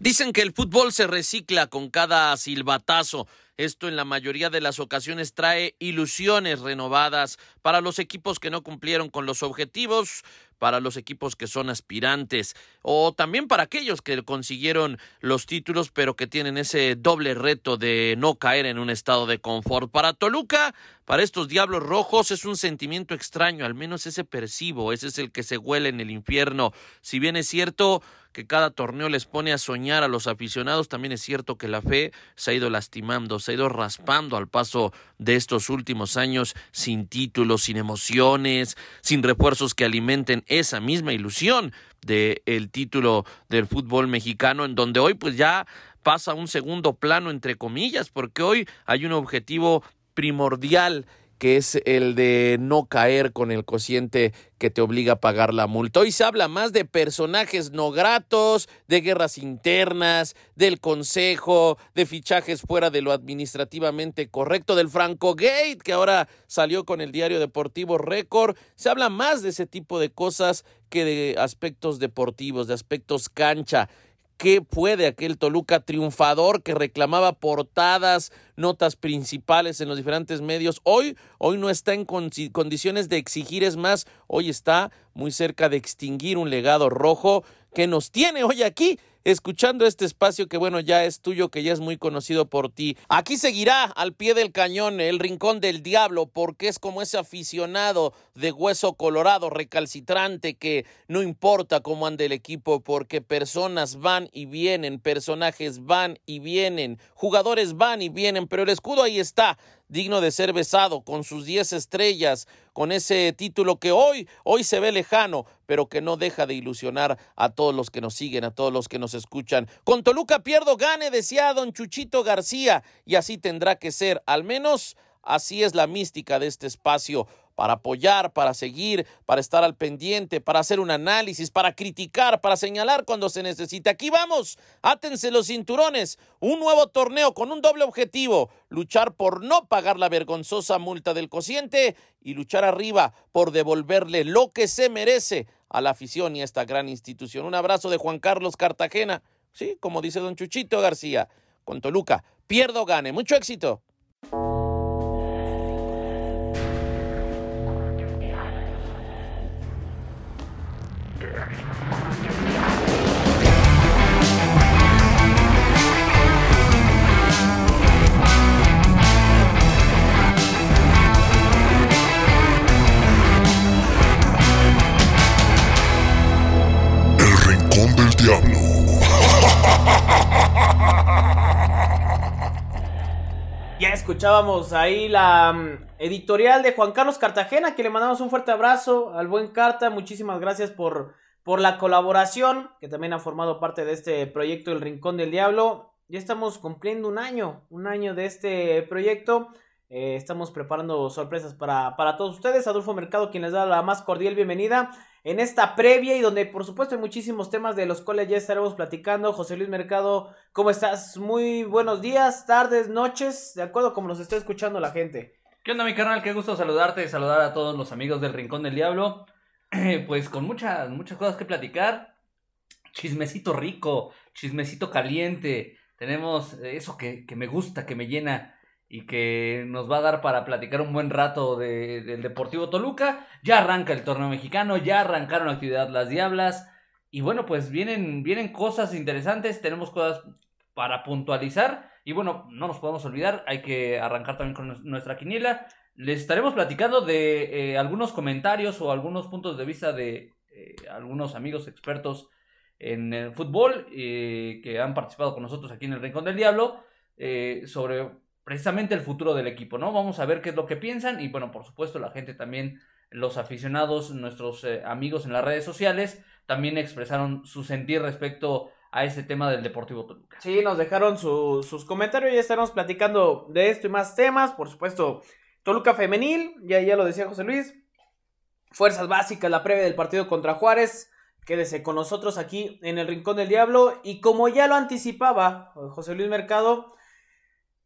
Dicen que el fútbol se recicla con cada silbatazo. Esto en la mayoría de las ocasiones trae ilusiones renovadas para los equipos que no cumplieron con los objetivos, para los equipos que son aspirantes o también para aquellos que consiguieron los títulos pero que tienen ese doble reto de no caer en un estado de confort. Para Toluca, para estos Diablos Rojos es un sentimiento extraño, al menos ese percibo, ese es el que se huele en el infierno. Si bien es cierto, que cada torneo les pone a soñar a los aficionados, también es cierto que la fe se ha ido lastimando, se ha ido raspando al paso de estos últimos años sin títulos, sin emociones, sin refuerzos que alimenten esa misma ilusión del el título del fútbol mexicano, en donde hoy pues ya pasa un segundo plano entre comillas, porque hoy hay un objetivo primordial que es el de no caer con el cociente que te obliga a pagar la multa. Hoy se habla más de personajes no gratos, de guerras internas, del consejo, de fichajes fuera de lo administrativamente correcto, del Franco Gate, que ahora salió con el diario deportivo Récord. Se habla más de ese tipo de cosas que de aspectos deportivos, de aspectos cancha qué puede aquel Toluca triunfador que reclamaba portadas, notas principales en los diferentes medios. Hoy, hoy no está en condiciones de exigir, es más, hoy está muy cerca de extinguir un legado rojo que nos tiene hoy aquí escuchando este espacio que bueno ya es tuyo, que ya es muy conocido por ti. Aquí seguirá al pie del cañón el rincón del diablo, porque es como ese aficionado de hueso colorado, recalcitrante, que no importa cómo ande el equipo, porque personas van y vienen, personajes van y vienen, jugadores van y vienen, pero el escudo ahí está digno de ser besado, con sus diez estrellas, con ese título que hoy, hoy se ve lejano, pero que no deja de ilusionar a todos los que nos siguen, a todos los que nos escuchan. Con Toluca pierdo, gane, decía don Chuchito García, y así tendrá que ser, al menos así es la mística de este espacio para apoyar, para seguir, para estar al pendiente, para hacer un análisis, para criticar, para señalar cuando se necesita. Aquí vamos, átense los cinturones, un nuevo torneo con un doble objetivo, luchar por no pagar la vergonzosa multa del cociente y luchar arriba por devolverle lo que se merece a la afición y a esta gran institución. Un abrazo de Juan Carlos Cartagena, sí, como dice don Chuchito García, con Toluca, pierdo gane, mucho éxito. Ya escuchábamos ahí la mm, editorial de Juan Carlos Cartagena, que le mandamos un fuerte abrazo al buen Carta. Muchísimas gracias por, por la colaboración, que también ha formado parte de este proyecto El Rincón del Diablo. Ya estamos cumpliendo un año, un año de este proyecto. Eh, estamos preparando sorpresas para, para todos ustedes. Adolfo Mercado, quien les da la más cordial bienvenida en esta previa y donde por supuesto hay muchísimos temas de los cuales ya estaremos platicando. José Luis Mercado, ¿cómo estás? Muy buenos días, tardes, noches, de acuerdo como nos está escuchando la gente. ¿Qué onda mi carnal? Qué gusto saludarte y saludar a todos los amigos del Rincón del Diablo. pues con muchas, muchas cosas que platicar. Chismecito rico, chismecito caliente. Tenemos eso que, que me gusta, que me llena y que nos va a dar para platicar un buen rato de, del Deportivo Toluca. Ya arranca el torneo mexicano, ya arrancaron actividad las Diablas. Y bueno, pues vienen, vienen cosas interesantes, tenemos cosas para puntualizar. Y bueno, no nos podemos olvidar, hay que arrancar también con nuestra quiniela. Les estaremos platicando de eh, algunos comentarios o algunos puntos de vista de eh, algunos amigos expertos en el fútbol eh, que han participado con nosotros aquí en el Rincón del Diablo sobre precisamente el futuro del equipo, ¿no? Vamos a ver qué es lo que piensan y bueno, por supuesto la gente también, los aficionados, nuestros eh, amigos en las redes sociales, también expresaron su sentir respecto a ese tema del Deportivo Toluca. Sí, nos dejaron sus comentarios, ya estaremos platicando de esto y más temas, por supuesto, Toluca femenil, ya, ya lo decía José Luis, fuerzas básicas, la previa del partido contra Juárez, quédese con nosotros aquí en el Rincón del Diablo y como ya lo anticipaba José Luis Mercado,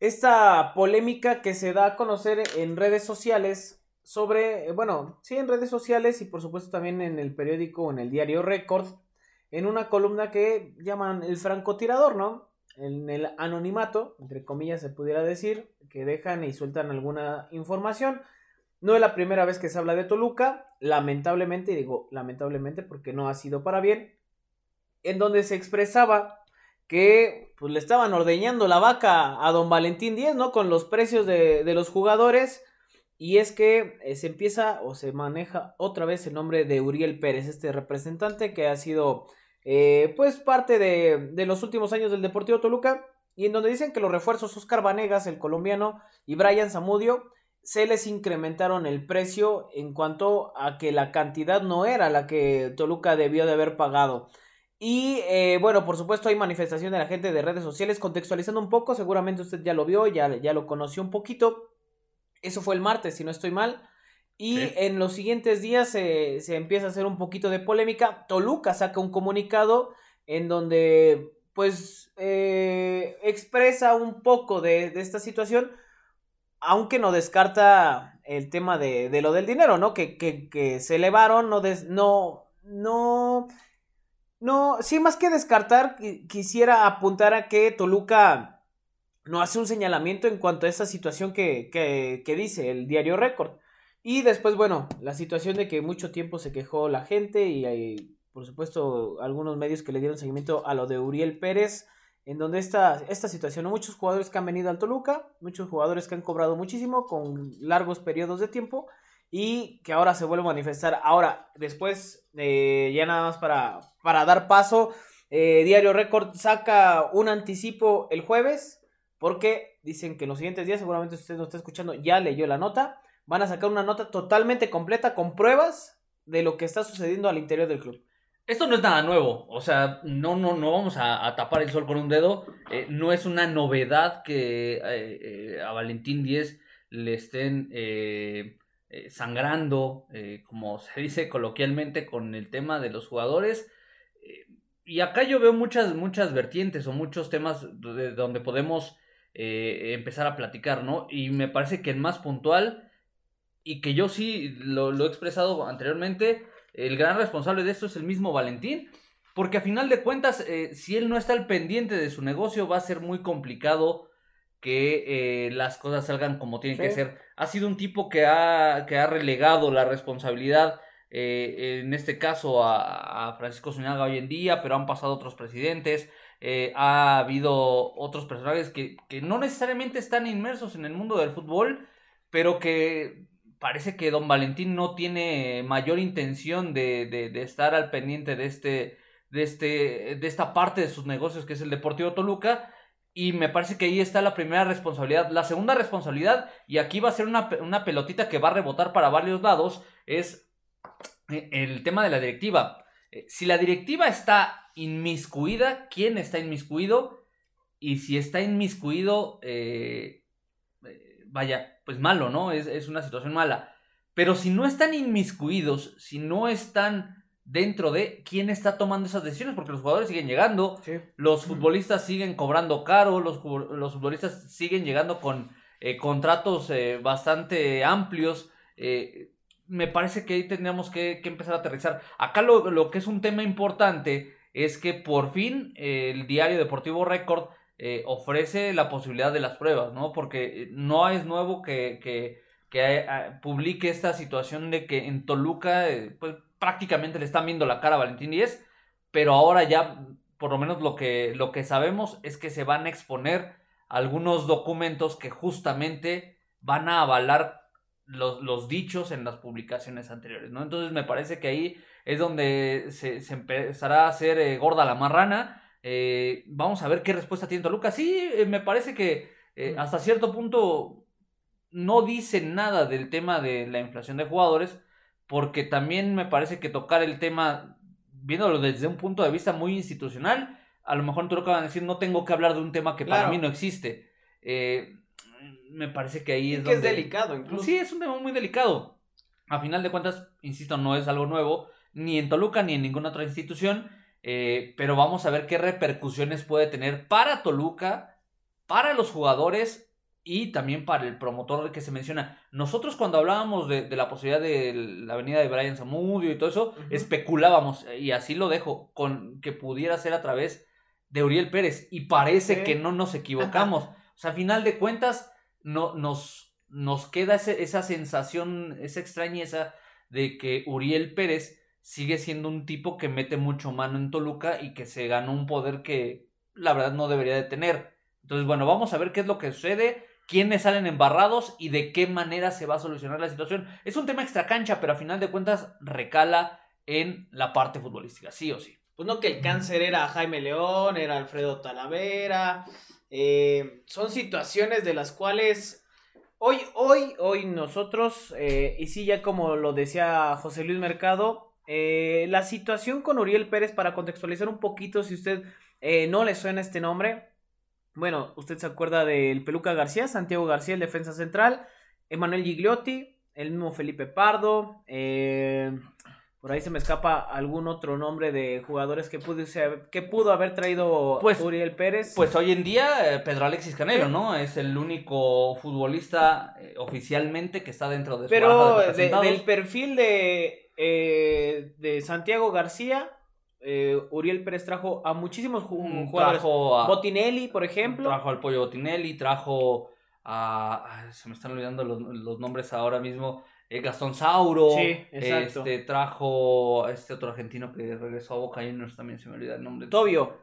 esta polémica que se da a conocer en redes sociales sobre, bueno, sí, en redes sociales y por supuesto también en el periódico, en el diario Record, en una columna que llaman el francotirador, ¿no? En el anonimato, entre comillas se pudiera decir, que dejan y sueltan alguna información. No es la primera vez que se habla de Toluca, lamentablemente, y digo lamentablemente porque no ha sido para bien, en donde se expresaba que pues, le estaban ordeñando la vaca a don Valentín Díez, ¿no? Con los precios de, de los jugadores. Y es que eh, se empieza o se maneja otra vez el nombre de Uriel Pérez, este representante que ha sido eh, pues parte de, de, los últimos años del Deportivo Toluca. Y en donde dicen que los refuerzos Oscar Vanegas, el colombiano, y Brian Zamudio se les incrementaron el precio en cuanto a que la cantidad no era la que Toluca debió de haber pagado. Y eh, bueno, por supuesto hay manifestación de la gente de redes sociales contextualizando un poco, seguramente usted ya lo vio, ya, ya lo conoció un poquito. Eso fue el martes, si no estoy mal. Y en los siguientes días se, se, empieza a hacer un poquito de polémica. Toluca saca un comunicado en donde pues eh, expresa un poco de, de, esta situación, aunque no descarta el tema de, de lo del dinero, ¿no? Que, que, que se elevaron, no, des, no, no no, sí, más que descartar, quisiera apuntar a que Toluca no hace un señalamiento en cuanto a esa situación que, que, dice el diario Récord. Y después, bueno, la situación de que mucho tiempo se quejó la gente y hay, por supuesto, algunos medios que le dieron seguimiento a lo de Uriel Pérez, en donde esta, esta situación, muchos jugadores que han venido al Toluca, muchos jugadores que han cobrado muchísimo con largos periodos de tiempo y que ahora se vuelve a manifestar. Ahora, después, eh, ya nada más para, para dar paso, eh, Diario Record saca un anticipo el jueves, porque dicen que en los siguientes días, seguramente usted no está escuchando, ya leyó la nota, van a sacar una nota totalmente completa con pruebas de lo que está sucediendo al interior del club. Esto no es nada nuevo, o sea, no, no, no vamos a, a tapar el sol con un dedo, eh, no es una novedad que a Valentín Díez le estén eh, sangrando, eh, como se dice coloquialmente, con el tema de los jugadores. Eh, y acá yo veo muchas, muchas vertientes o muchos temas de donde podemos empezar a platicar, ¿no? Y me parece que el más puntual, y que yo sí lo, lo he expresado anteriormente, el gran responsable de esto es el mismo Valentín. Porque a final de cuentas, si él no está al pendiente de su negocio, va a ser muy complicado que las cosas salgan como tienen que ser. Ha sido un tipo que ha, que ha relegado la responsabilidad, eh, en este caso a, Francisco Zuñaga hoy en día, pero han pasado otros presidentes, eh, ha habido otros personajes que, que, no necesariamente están inmersos en el mundo del fútbol, pero que parece que don Valentín no tiene mayor intención de, de, de estar al pendiente de este de, este, de esta parte de sus negocios que es el Deportivo Toluca y me parece que ahí está la primera responsabilidad. La segunda responsabilidad, y aquí va a ser una, una pelotita que va a rebotar para varios lados, es eh, el tema de la directiva. Eh, si la directiva está inmiscuida, ¿quién está inmiscuido? Y si está inmiscuido, eh, vaya, pues malo, ¿no? Es, es una situación mala. Pero si no están inmiscuidos, si no están dentro de quién está tomando esas decisiones, porque los jugadores siguen llegando, los futbolistas siguen cobrando caro, los, los futbolistas siguen llegando con eh, contratos eh, bastante amplios. Eh, me parece que ahí tendríamos que, que empezar a aterrizar. Acá lo, lo, que es un tema importante es que por fin el diario Deportivo Record ofrece la posibilidad de las pruebas, ¿no? Porque no es nuevo que, que, que publique esta situación de que en Toluca, pues prácticamente le están viendo la cara a Valentín Díez, pero ahora ya, por lo menos lo que, lo que sabemos es que se van a exponer algunos documentos que justamente van a avalar los, los dichos en las publicaciones anteriores, ¿no? Entonces me parece que ahí es donde se, se empezará a hacer eh, gorda la marrana. Eh, vamos a ver qué respuesta tiene Toluca. Sí, eh, me parece que eh, hasta cierto punto no dice nada del tema de la inflación de jugadores, porque también me parece que tocar el tema, viéndolo desde un punto de vista muy institucional, a lo mejor tú lo van a decir, no tengo que hablar de un tema que para mí no existe. Eh, me parece que ahí es que es delicado, incluso. Sí, es un tema muy delicado. A final de cuentas, insisto, no es algo nuevo, ni en Toluca ni en ninguna otra institución, eh, pero vamos a ver qué repercusiones puede tener para Toluca, para los jugadores y también para el promotor que se menciona. Nosotros cuando hablábamos de, la posibilidad de la venida de Brian Zamudio y todo eso, especulábamos, y así lo dejo, con que pudiera ser a través de Uriel Pérez. Y parece que no nos equivocamos. o sea, a final de cuentas, no, nos, nos queda esa sensación, esa extrañeza de que Uriel Pérez sigue siendo un tipo que mete mucho mano en Toluca y que se ganó un poder que la verdad no debería de tener. Entonces, bueno, vamos a ver qué es lo que sucede quiénes salen embarrados y de qué manera se va a solucionar la situación. Es un tema extra cancha, pero a final de cuentas recala en la parte futbolística, sí o sí. Pues no que el cáncer era Jaime León, era Alfredo Talavera. Eh, son situaciones de las cuales hoy, hoy, hoy nosotros, eh, y sí, ya como lo decía José Luis Mercado, eh, la situación con Uriel Pérez, para contextualizar un poquito, si usted no le suena este nombre, bueno, usted se acuerda del Peluca García, Santiago García, el defensa central, Emanuel Gigliotti, el mismo Felipe Pardo, eh, por ahí se me escapa algún otro nombre de jugadores que pudo, que pudo haber traído pues, Uriel Pérez. Pues hoy en día eh, Pedro Alexis Canelo, ¿no? Es el único futbolista eh, oficialmente que está dentro de su Pero del perfil de, de Santiago García, eh, Uriel Pérez trajo a muchísimos mm, jugadores. Trajo a Botinelli, por ejemplo. Trajo al Pollo Botinelli, trajo a. se me están olvidando los, nombres ahora mismo. Eh, Gastón Sauro. Sí, exacto. Este, trajo a este otro argentino que regresó a Boca Juniors, también se me olvida el nombre. Tobio.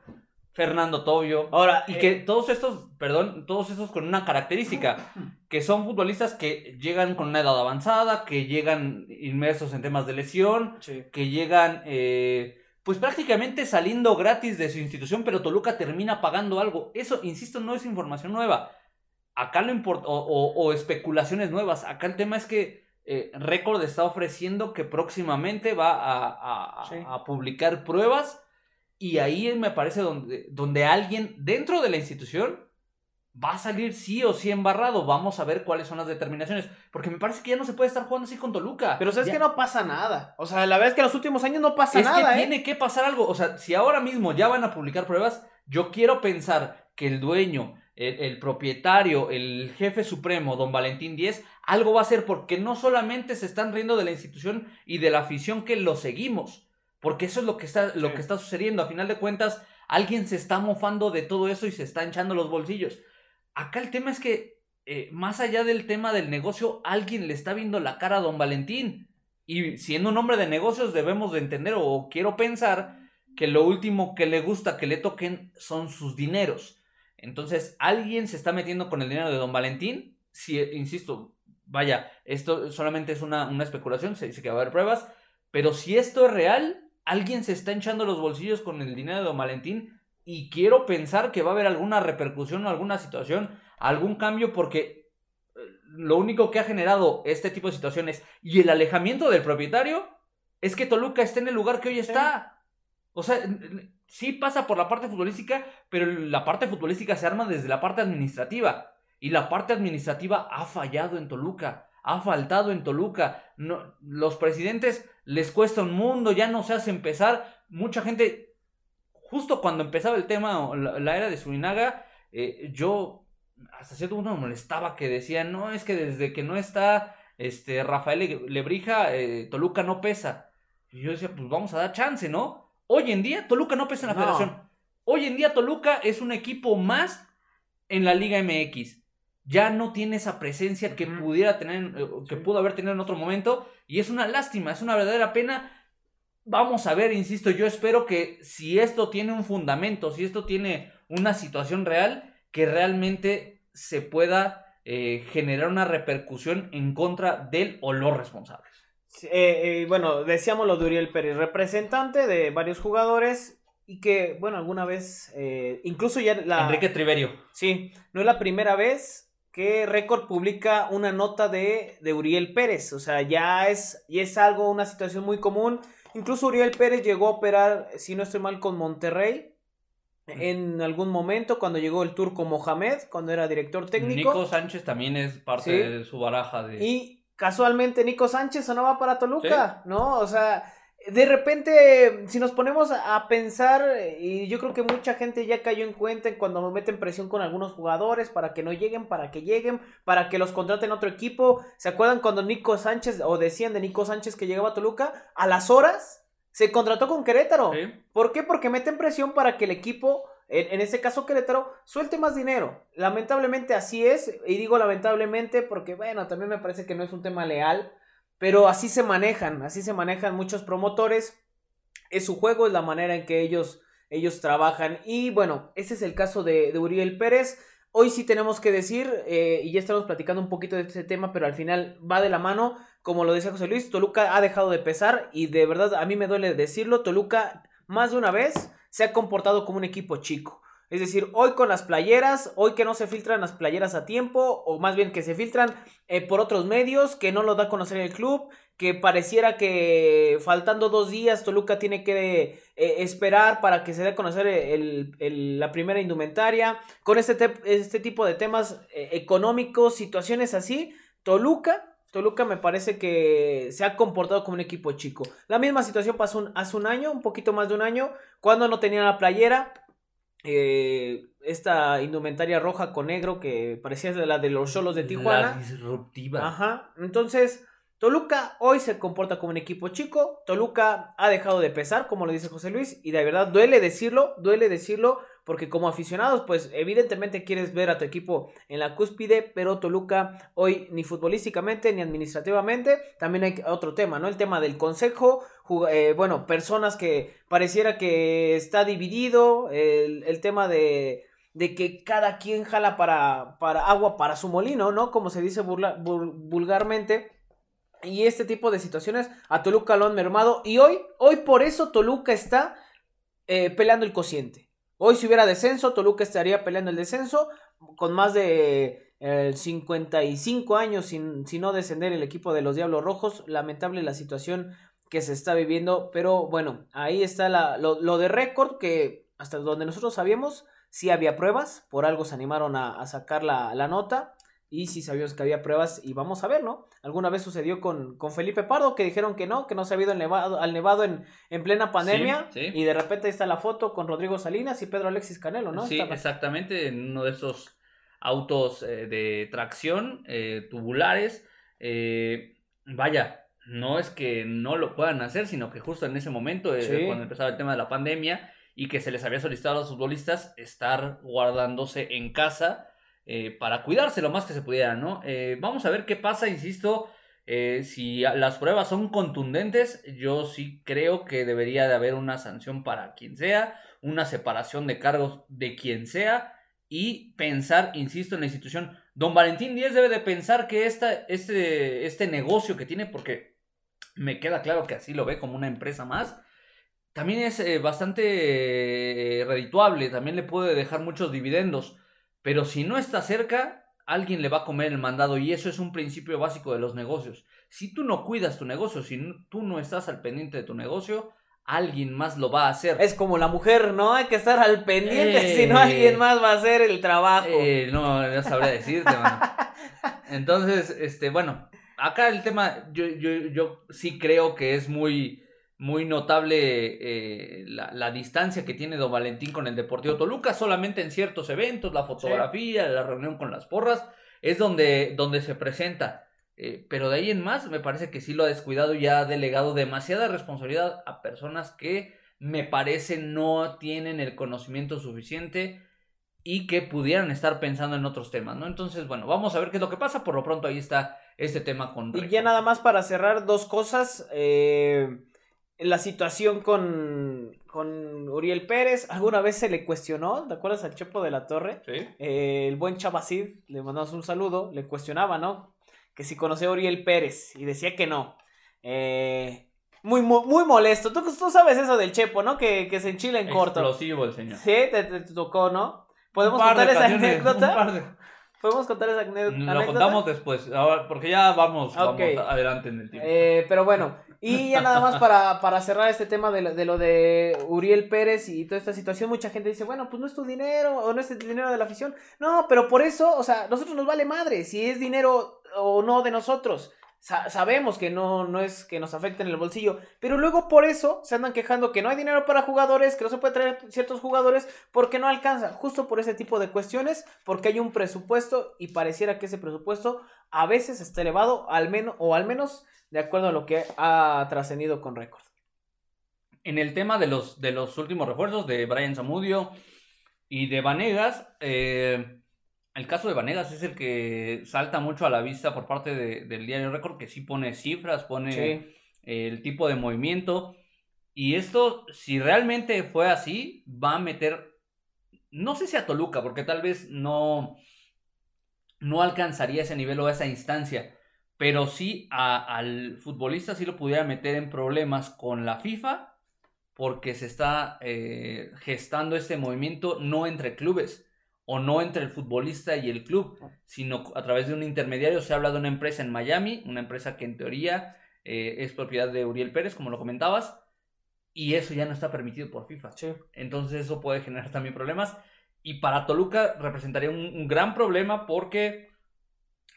Fernando Tobio. Ahora, y que eh, todos estos, perdón, todos estos con una característica, que son futbolistas que llegan con una edad avanzada, que llegan inmersos en temas de lesión, que llegan eh, pues prácticamente saliendo gratis de su institución, pero Toluca termina pagando algo. Eso, insisto, no es información nueva. Acá lo importa, o, especulaciones nuevas. Acá el tema es que eh, Record está ofreciendo que próximamente va a, publicar pruebas y ahí me parece donde, donde alguien dentro de la institución va a salir sí o sí embarrado. Vamos a ver cuáles son las determinaciones. Porque me parece que ya no se puede estar jugando así con Toluca. Pero sabes que no pasa nada. O sea, la verdad es que en los últimos años no pasa nada. Es que ¿eh? tiene que pasar algo. O sea, si ahora mismo ya van a publicar pruebas, yo quiero pensar que el dueño, el, propietario, el jefe supremo, don Valentín Díez, algo va a hacer porque no solamente se están riendo de la institución y de la afición que lo seguimos. Porque eso es lo que está, lo que está sucediendo. A final de cuentas, alguien se está mofando de todo eso y se está hinchando los bolsillos. Acá el tema es que, eh, más allá del tema del negocio, alguien le está viendo la cara a don Valentín. Y siendo un hombre de negocios debemos de entender o quiero pensar que lo último que le gusta que le toquen son sus dineros. Entonces, alguien se está metiendo con el dinero de don Valentín. Si, insisto, vaya, esto solamente es una, una especulación, se dice que va a haber pruebas, pero si esto es real, alguien se está hinchando los bolsillos con el dinero de don Valentín y quiero pensar que va a haber alguna repercusión o alguna situación, algún cambio, porque eh, lo único que ha generado este tipo de situaciones y el alejamiento del propietario es que Toluca esté en el lugar que hoy está. O sea, sí pasa por la parte futbolística, pero la parte futbolística se arma desde la parte administrativa. Y la parte administrativa ha fallado en Toluca, ha faltado en Toluca. No, los presidentes les cuesta un mundo, ya no se hace empezar. Mucha gente justo cuando empezaba el tema, la, era de Surinaga, eh, yo hasta cierto punto me molestaba que decían, no, es que desde que no está este, Rafael Lebrija, eh, Toluca no pesa. Y yo decía, pues vamos a dar chance, ¿no? Hoy en día Toluca no pesa en la federación. Hoy en día Toluca es un equipo más en la Liga MX. Ya no tiene esa presencia que pudiera tener, eh, que pudo haber tenido en otro momento. Y es una lástima, es una verdadera pena Vamos a ver, insisto, yo espero que si esto tiene un fundamento, si esto tiene una situación real, que realmente se pueda eh, generar una repercusión en contra del o los responsables. Eh, eh, bueno, decíamos lo de Uriel Pérez, representante de varios jugadores y que, bueno, alguna vez, incluso ya la... Enrique Triverio. Sí, no es la primera vez que Record publica una nota de, de Uriel Pérez, o sea, ya es, y es algo, una situación muy común Incluso Uriel Pérez llegó a operar, si no estoy mal, con Monterrey. En algún momento, cuando llegó el turco Mohamed, cuando era director técnico. Nico Sánchez también es parte de su baraja de. Y casualmente Nico Sánchez sonaba para Toluca, ¿no? O sea, de repente, si nos ponemos a pensar, y yo creo que mucha gente ya cayó en cuenta cuando meten presión con algunos jugadores para que no lleguen, para que lleguen, para que los contraten otro equipo. ¿Se acuerdan cuando Nico Sánchez, o decían de Nico Sánchez que llegaba a Toluca? A las horas se contrató con Querétaro. ¿Por qué? Porque meten presión para que el equipo, en, en este caso Querétaro, suelte más dinero. Lamentablemente así es, y digo lamentablemente porque, bueno, también me parece que no es un tema leal pero así se manejan, así se manejan muchos promotores. Es su juego, es la manera en que ellos, ellos trabajan. Y bueno, ese es el caso de, Uriel Pérez. Hoy sí tenemos que decir, eh, y ya estamos platicando un poquito de este tema, pero al final va de la mano, como lo decía José Luis, Toluca ha dejado de pesar y de verdad a mí me duele decirlo, Toluca más de una vez se ha comportado como un equipo chico. Es decir, hoy con las playeras, hoy que no se filtran las playeras a tiempo, o más bien que se filtran eh, por otros medios, que no lo da a conocer el club, que pareciera que faltando dos días Toluca tiene que eh, esperar para que se dé a conocer la primera indumentaria. Con este, este tipo de temas eh, económicos, situaciones así, Toluca Toluca me parece que se ha comportado como un equipo chico. La misma situación pasó hace un año, un poquito más de un año, cuando no tenía la playera. Eh, esta indumentaria roja con negro que parecía la de los solos de Tijuana. La disruptiva. Ajá. Entonces, Toluca hoy se comporta como un equipo chico. Toluca ha dejado de pesar, como lo dice José Luis, y de verdad duele decirlo, duele decirlo, porque como aficionados, pues evidentemente quieres ver a tu equipo en la cúspide, pero Toluca hoy ni futbolísticamente ni administrativamente, también hay otro tema, ¿no? El tema del consejo, eh, bueno, personas que pareciera que está dividido, el, tema de que cada quien jala para, para agua para su molino, ¿no? Como se dice vulgarmente. Y este tipo de situaciones a Toluca lo han mermado. Y hoy, hoy por eso Toluca está eh, peleando el cociente. Hoy si hubiera descenso, Toluca estaría peleando el descenso con más de 55 años sin, sin, no descender el equipo de los Diablos Rojos. Lamentable la situación que se está viviendo. Pero bueno, ahí está la, lo, de récord que hasta donde nosotros sabíamos, sí había pruebas. Por algo se animaron a, sacar la, la nota y si sabíamos que había pruebas y vamos a ver, ¿no? Alguna vez sucedió con, con Felipe Pardo que dijeron que no, que no se había ido al nevado, al nevado en, en plena pandemia y de repente ahí está la foto con Rodrigo Salinas y Pedro Alexis Canelo, ¿no? Sí, exactamente, en uno de esos autos eh, de tracción eh, tubulares. Eh, vaya, no es que no lo puedan hacer, sino que justo en ese momento, cuando empezaba el tema de la pandemia y que se les había solicitado a los futbolistas estar guardándose en casa eh, para cuidarse lo más que se pudiera, ¿no? Eh, vamos a ver qué pasa, insisto, eh, si las pruebas son contundentes, yo sí creo que debería de haber una sanción para quien sea, una separación de cargos de quien sea y pensar, insisto, en la institución. Don Valentín Díez debe de pensar que esta, este, este negocio que tiene, porque me queda claro que así lo ve como una empresa más, también es bastante redituable, también le puede dejar muchos dividendos. Pero si no está cerca, alguien le va a comer el mandado y eso es un principio básico de los negocios. Si tú no cuidas tu negocio, si tú no estás al pendiente de tu negocio, alguien más lo va a hacer. Es como la mujer, ¿no? Hay que estar al pendiente, si no alguien más va a hacer el trabajo. Eh, no, no sabría decirte, mano. Entonces, este, bueno, acá el tema, yo, yo, yo sí creo que es muy muy notable eh, la, distancia que tiene Don Valentín con el Deportivo Toluca, solamente en ciertos eventos, la fotografía, la reunión con las porras, es donde, donde se presenta. Eh, pero de ahí en más, me parece que sí lo ha descuidado y ha delegado demasiada responsabilidad a personas que me parece no tienen el conocimiento suficiente y que pudieran estar pensando en otros temas, ¿no? Entonces, bueno, vamos a ver qué es lo que pasa. Por lo pronto ahí está este tema con... Y ya nada más para cerrar dos cosas. Eh la situación con, con Uriel Pérez. Alguna vez se le cuestionó, ¿te acuerdas al Chepo de la Torre? Sí. Eh, el buen Chabacid, le mandamos un saludo, le cuestionaba, ¿no? Que si conocía a Uriel Pérez y decía que no. Eh, muy, muy, molesto. ¿Tú, tú sabes eso del Chepo, ¿no? Que, que se enchila en corto. Explosivo el señor. Sí, te, tocó, ¿no? ¿Podemos contar esa anécdota? Podemos contar esa anécdota. Lo contamos después, porque ya vamos, vamos adelante en el tiempo. Eh, pero bueno, y ya nada más para, para cerrar este tema de lo, de lo, de Uriel Pérez y toda esta situación, mucha gente dice, bueno, pues no es tu dinero o no es el dinero de la afición. No, pero por eso, o sea, nosotros nos vale madre si es dinero o no de nosotros. Sabemos que no, no es que nos afecte en el bolsillo, pero luego por eso se andan quejando que no hay dinero para jugadores, que no se puede traer ciertos jugadores porque no alcanza, justo por ese tipo de cuestiones, porque hay un presupuesto y pareciera que ese presupuesto a veces está elevado, al menos, o al menos de acuerdo a lo que ha trascendido con récord. En el tema de los, de los últimos refuerzos de Brian Zamudio y de Vanegas, eh, el caso de Vanegas es el que salta mucho a la vista por parte del diario Record, que sí pone cifras, pone el tipo de movimiento. Y esto, si realmente fue así, va a meter, no sé si a Toluca, porque tal vez no, no alcanzaría ese nivel o esa instancia, pero sí al futbolista sí lo pudiera meter en problemas con la FIFA, porque se está eh, gestando este movimiento no entre clubes, o no entre el futbolista y el club, sino a través de un intermediario. Se habla de una empresa en Miami, una empresa que en teoría eh, es propiedad de Uriel Pérez, como lo comentabas, y eso ya no está permitido por FIFA. Entonces eso puede generar también problemas. Y para Toluca representaría un, gran problema porque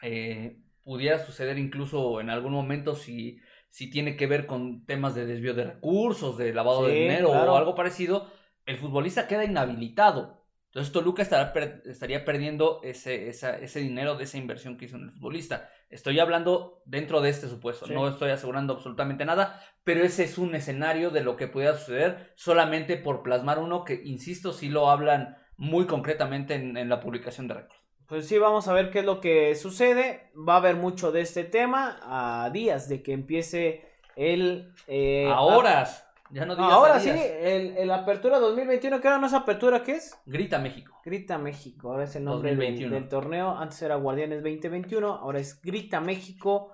eh, pudiera suceder incluso en algún momento si, si tiene que ver con temas de desvío de recursos, de lavado de dinero o algo parecido, el futbolista queda inhabilitado entonces Toluca estaría perdiendo ese, ese dinero de esa inversión que hizo en el futbolista. Estoy hablando dentro de este supuesto, no estoy asegurando absolutamente nada, pero ese es un escenario de lo que pudiera suceder solamente por plasmar uno que, insisto, sí lo hablan muy concretamente en, la publicación de récords. Pues sí, vamos a ver qué es lo que sucede. Va a haber mucho de este tema a días de que empiece el... Eh, a horas. Ya no Ahora sí, el, Apertura 2021, ¿qué ahora no es Apertura? ¿Qué es? Grita México. Grita México, ahora es el nombre del, torneo. Antes era Guardianes 2021, ahora es Grita México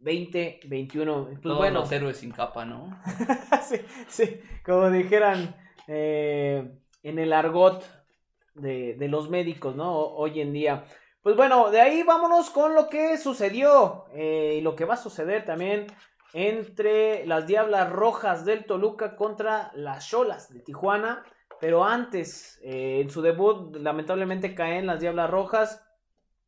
2021. Pues Todos bueno. los héroes sin capa, ¿no? sí, sí, como dijeran eh, en el argot de, los médicos, ¿no? Hoy en día. Pues bueno, de ahí vámonos con lo que sucedió eh, y lo que va a suceder también entre las Diablas Rojas del Toluca contra las Cholas de Tijuana. Pero antes, eh, en su debut, lamentablemente caen las Diablas Rojas.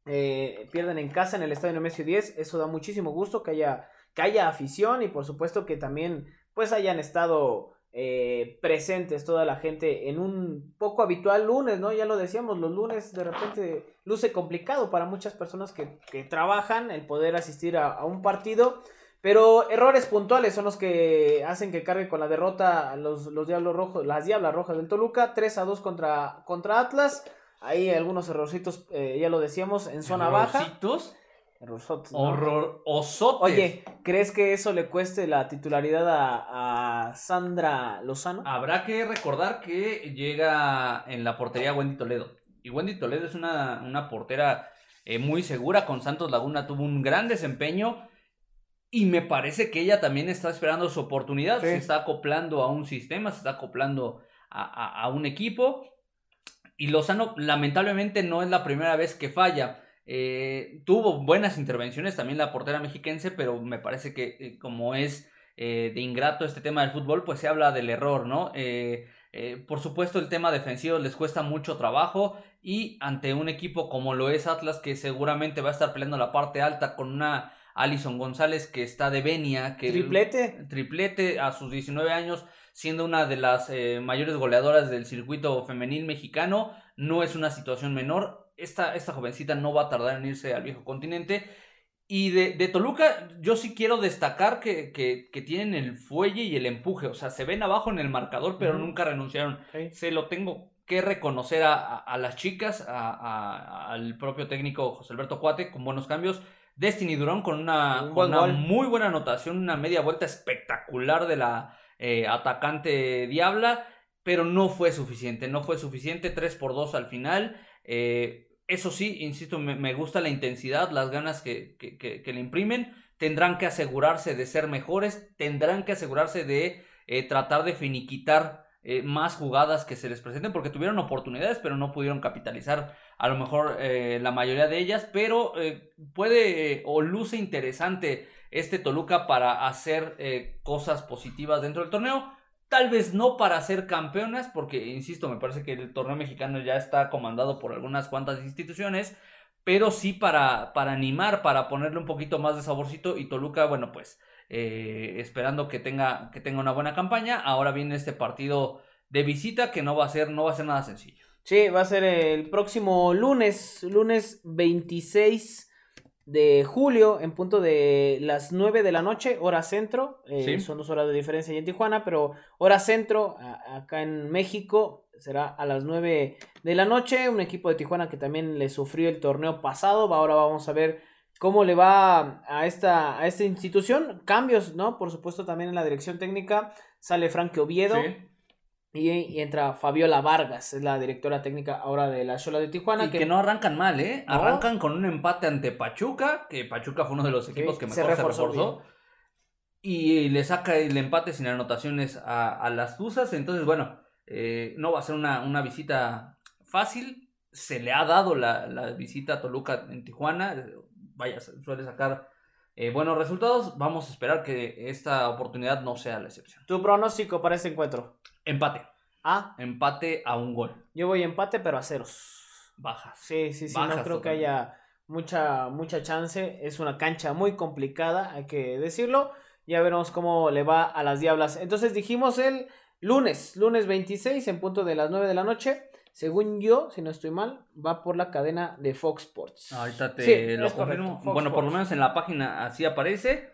Eh, pierden en casa en el estadio Nemesio 10. Eso da muchísimo gusto que haya, que haya afición y por supuesto que también pues hayan estado eh, presentes toda la gente en un poco habitual lunes, ¿no? Ya lo decíamos, los lunes de repente luce complicado para muchas personas que, trabajan el poder asistir a un partido. Pero errores puntuales son los que hacen que cargue con la derrota los, los Diablos Rojos, las Diablas Rojas del Toluca, 3 a 2 contra, contra Atlas. Ahí algunos errorcitos, eh, ya lo decíamos, en zona baja. ¿Errorcitos? Horror, Oye, ¿crees que eso le cueste la titularidad a, Sandra Lozano? Habrá que recordar que llega en la portería Wendy Toledo. Y Wendy Toledo es una, una portera eh, muy segura. Con Santos Laguna tuvo un gran desempeño y me parece que ella también está esperando su oportunidad, se está acoplando a un sistema, se está acoplando a, un equipo. Y Lozano lamentablemente no es la primera vez que falla. Eh, tuvo buenas intervenciones también la portera mexiquense, pero me parece que eh, como es eh, de ingrato este tema del fútbol, pues se habla del error, ¿no? por supuesto el tema defensivo les cuesta mucho trabajo y ante un equipo como lo es Atlas, que seguramente va a estar peleando la parte alta con una Alison González, que está de venia. Que triplete. Triplete a sus 19 años, siendo una de las eh, mayores goleadoras del circuito femenil mexicano. No es una situación menor. Esta, esta jovencita no va a tardar en irse al viejo continente. Y de, de Toluca, yo sí quiero destacar que, que, tienen el fuelle y el empuje. O sea, se ven abajo en el marcador, pero nunca renunciaron. Se lo tengo que reconocer a, a, las chicas, a, al propio técnico José Alberto Cuate, con buenos cambios. Destiny Durón con una, muy buena anotación, una media vuelta espectacular de la eh, atacante Diabla, pero no fue suficiente, no fue suficiente, 3 por 2 al final. Eh, eso sí, insisto, me, gusta la intensidad, las ganas que, que, le imprimen. Tendrán que asegurarse de ser mejores, tendrán que asegurarse de eh, tratar de finiquitar más jugadas que se les presenten, porque tuvieron oportunidades, pero no pudieron capitalizar a lo mejor eh, la mayoría de ellas, pero eh, puede o luce interesante este Toluca para hacer eh, cosas positivas dentro del torneo. Tal vez no para ser campeonas, porque, insisto, me parece que el torneo mexicano ya está comandado por algunas cuantas instituciones, pero sí para, para animar, para ponerle un poquito más de saborcito y Toluca, bueno, pues eh, esperando que tenga, que tenga una buena campaña. Ahora viene este partido de visita que no va a ser, no va a ser nada sencillo. Sí, va a ser el próximo lunes, lunes 26 de julio, en punto de las 9 de la noche, hora centro. Eh, son dos horas de diferencia en Tijuana, pero hora centro, acá en México, será a las 9 de la noche. Un equipo de Tijuana que también le sufrió el torneo pasado. Ahora vamos a ver cómo le va a esta, a esta institución. Cambios, ¿no? Por supuesto, también en la dirección técnica. Sale Frank Oviedo. Y, entra Fabiola Vargas, es la directora técnica ahora de la Shola de Tijuana. Y que, no arrancan mal, ¿eh? Arrancan con un empate ante Pachuca, que Pachuca fue uno de los equipos que mejor se reforzó. y le saca el empate sin anotaciones a, las Tuzas. Entonces, bueno, eh, no va a ser una, visita fácil. Se le ha dado la, visita a Toluca en Tijuana. Vaya, suele sacar eh, buenos resultados. Vamos a esperar que esta oportunidad no sea la excepción. ¿Tu pronóstico para este encuentro? Empate. Ah. Empate a un gol. Yo voy empate, pero a ceros. Bajas. Sí, sí, sí. no creo que haya mucha, mucha chance. Es una cancha muy complicada, hay que decirlo. Ya veremos cómo le va a las Diablas. Entonces dijimos el lunes, lunes 26 en punto de las 9 de la noche. Según yo, si no estoy mal, va por la cadena de Fox Sports. Ahorita te lo confirmo. bueno, por lo menos en la página así aparece.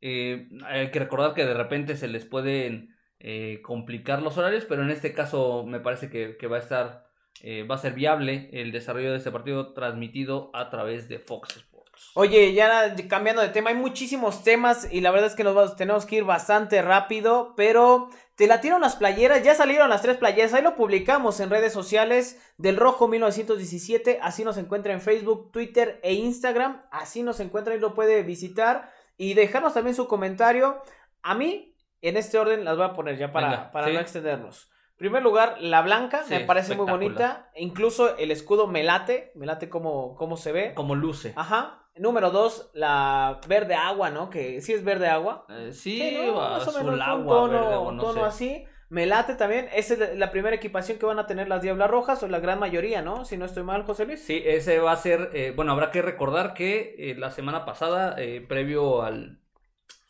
Eh, hay que recordar que de repente se les pueden eh, complicar los horarios, pero en este caso me parece que, va a estar, eh, va a ser viable el desarrollo de este partido transmitido a través de Fox Sports. Oye, ya cambiando de tema, hay muchísimos temas y la verdad es que nos tenemos que ir bastante rápido, pero te latieron las playeras, ya salieron las tres playeras, ahí lo publicamos en redes sociales del Rojo 1917, así nos encuentra en Facebook, Twitter e Instagram, así nos encuentra y lo puede visitar y dejarnos también su comentario. A mí en este orden las voy a poner ya para, para no extendernos. En primer lugar, la blanca, me parece muy bonita. Incluso el escudo me late, me late como, cómo se ve. Como luce. Ajá. Número dos, la verde agua, ¿no? Que sí es verde agua. Eh, sí, más o menos agua, un tono, tono así. Me late también. Esa es la primera equipación que van a tener las Diablas Rojas, o la gran mayoría, ¿no? Si no estoy mal, José Luis. Sí, ese va a ser. Eh, bueno, habrá que recordar que eh, la semana pasada, previo al,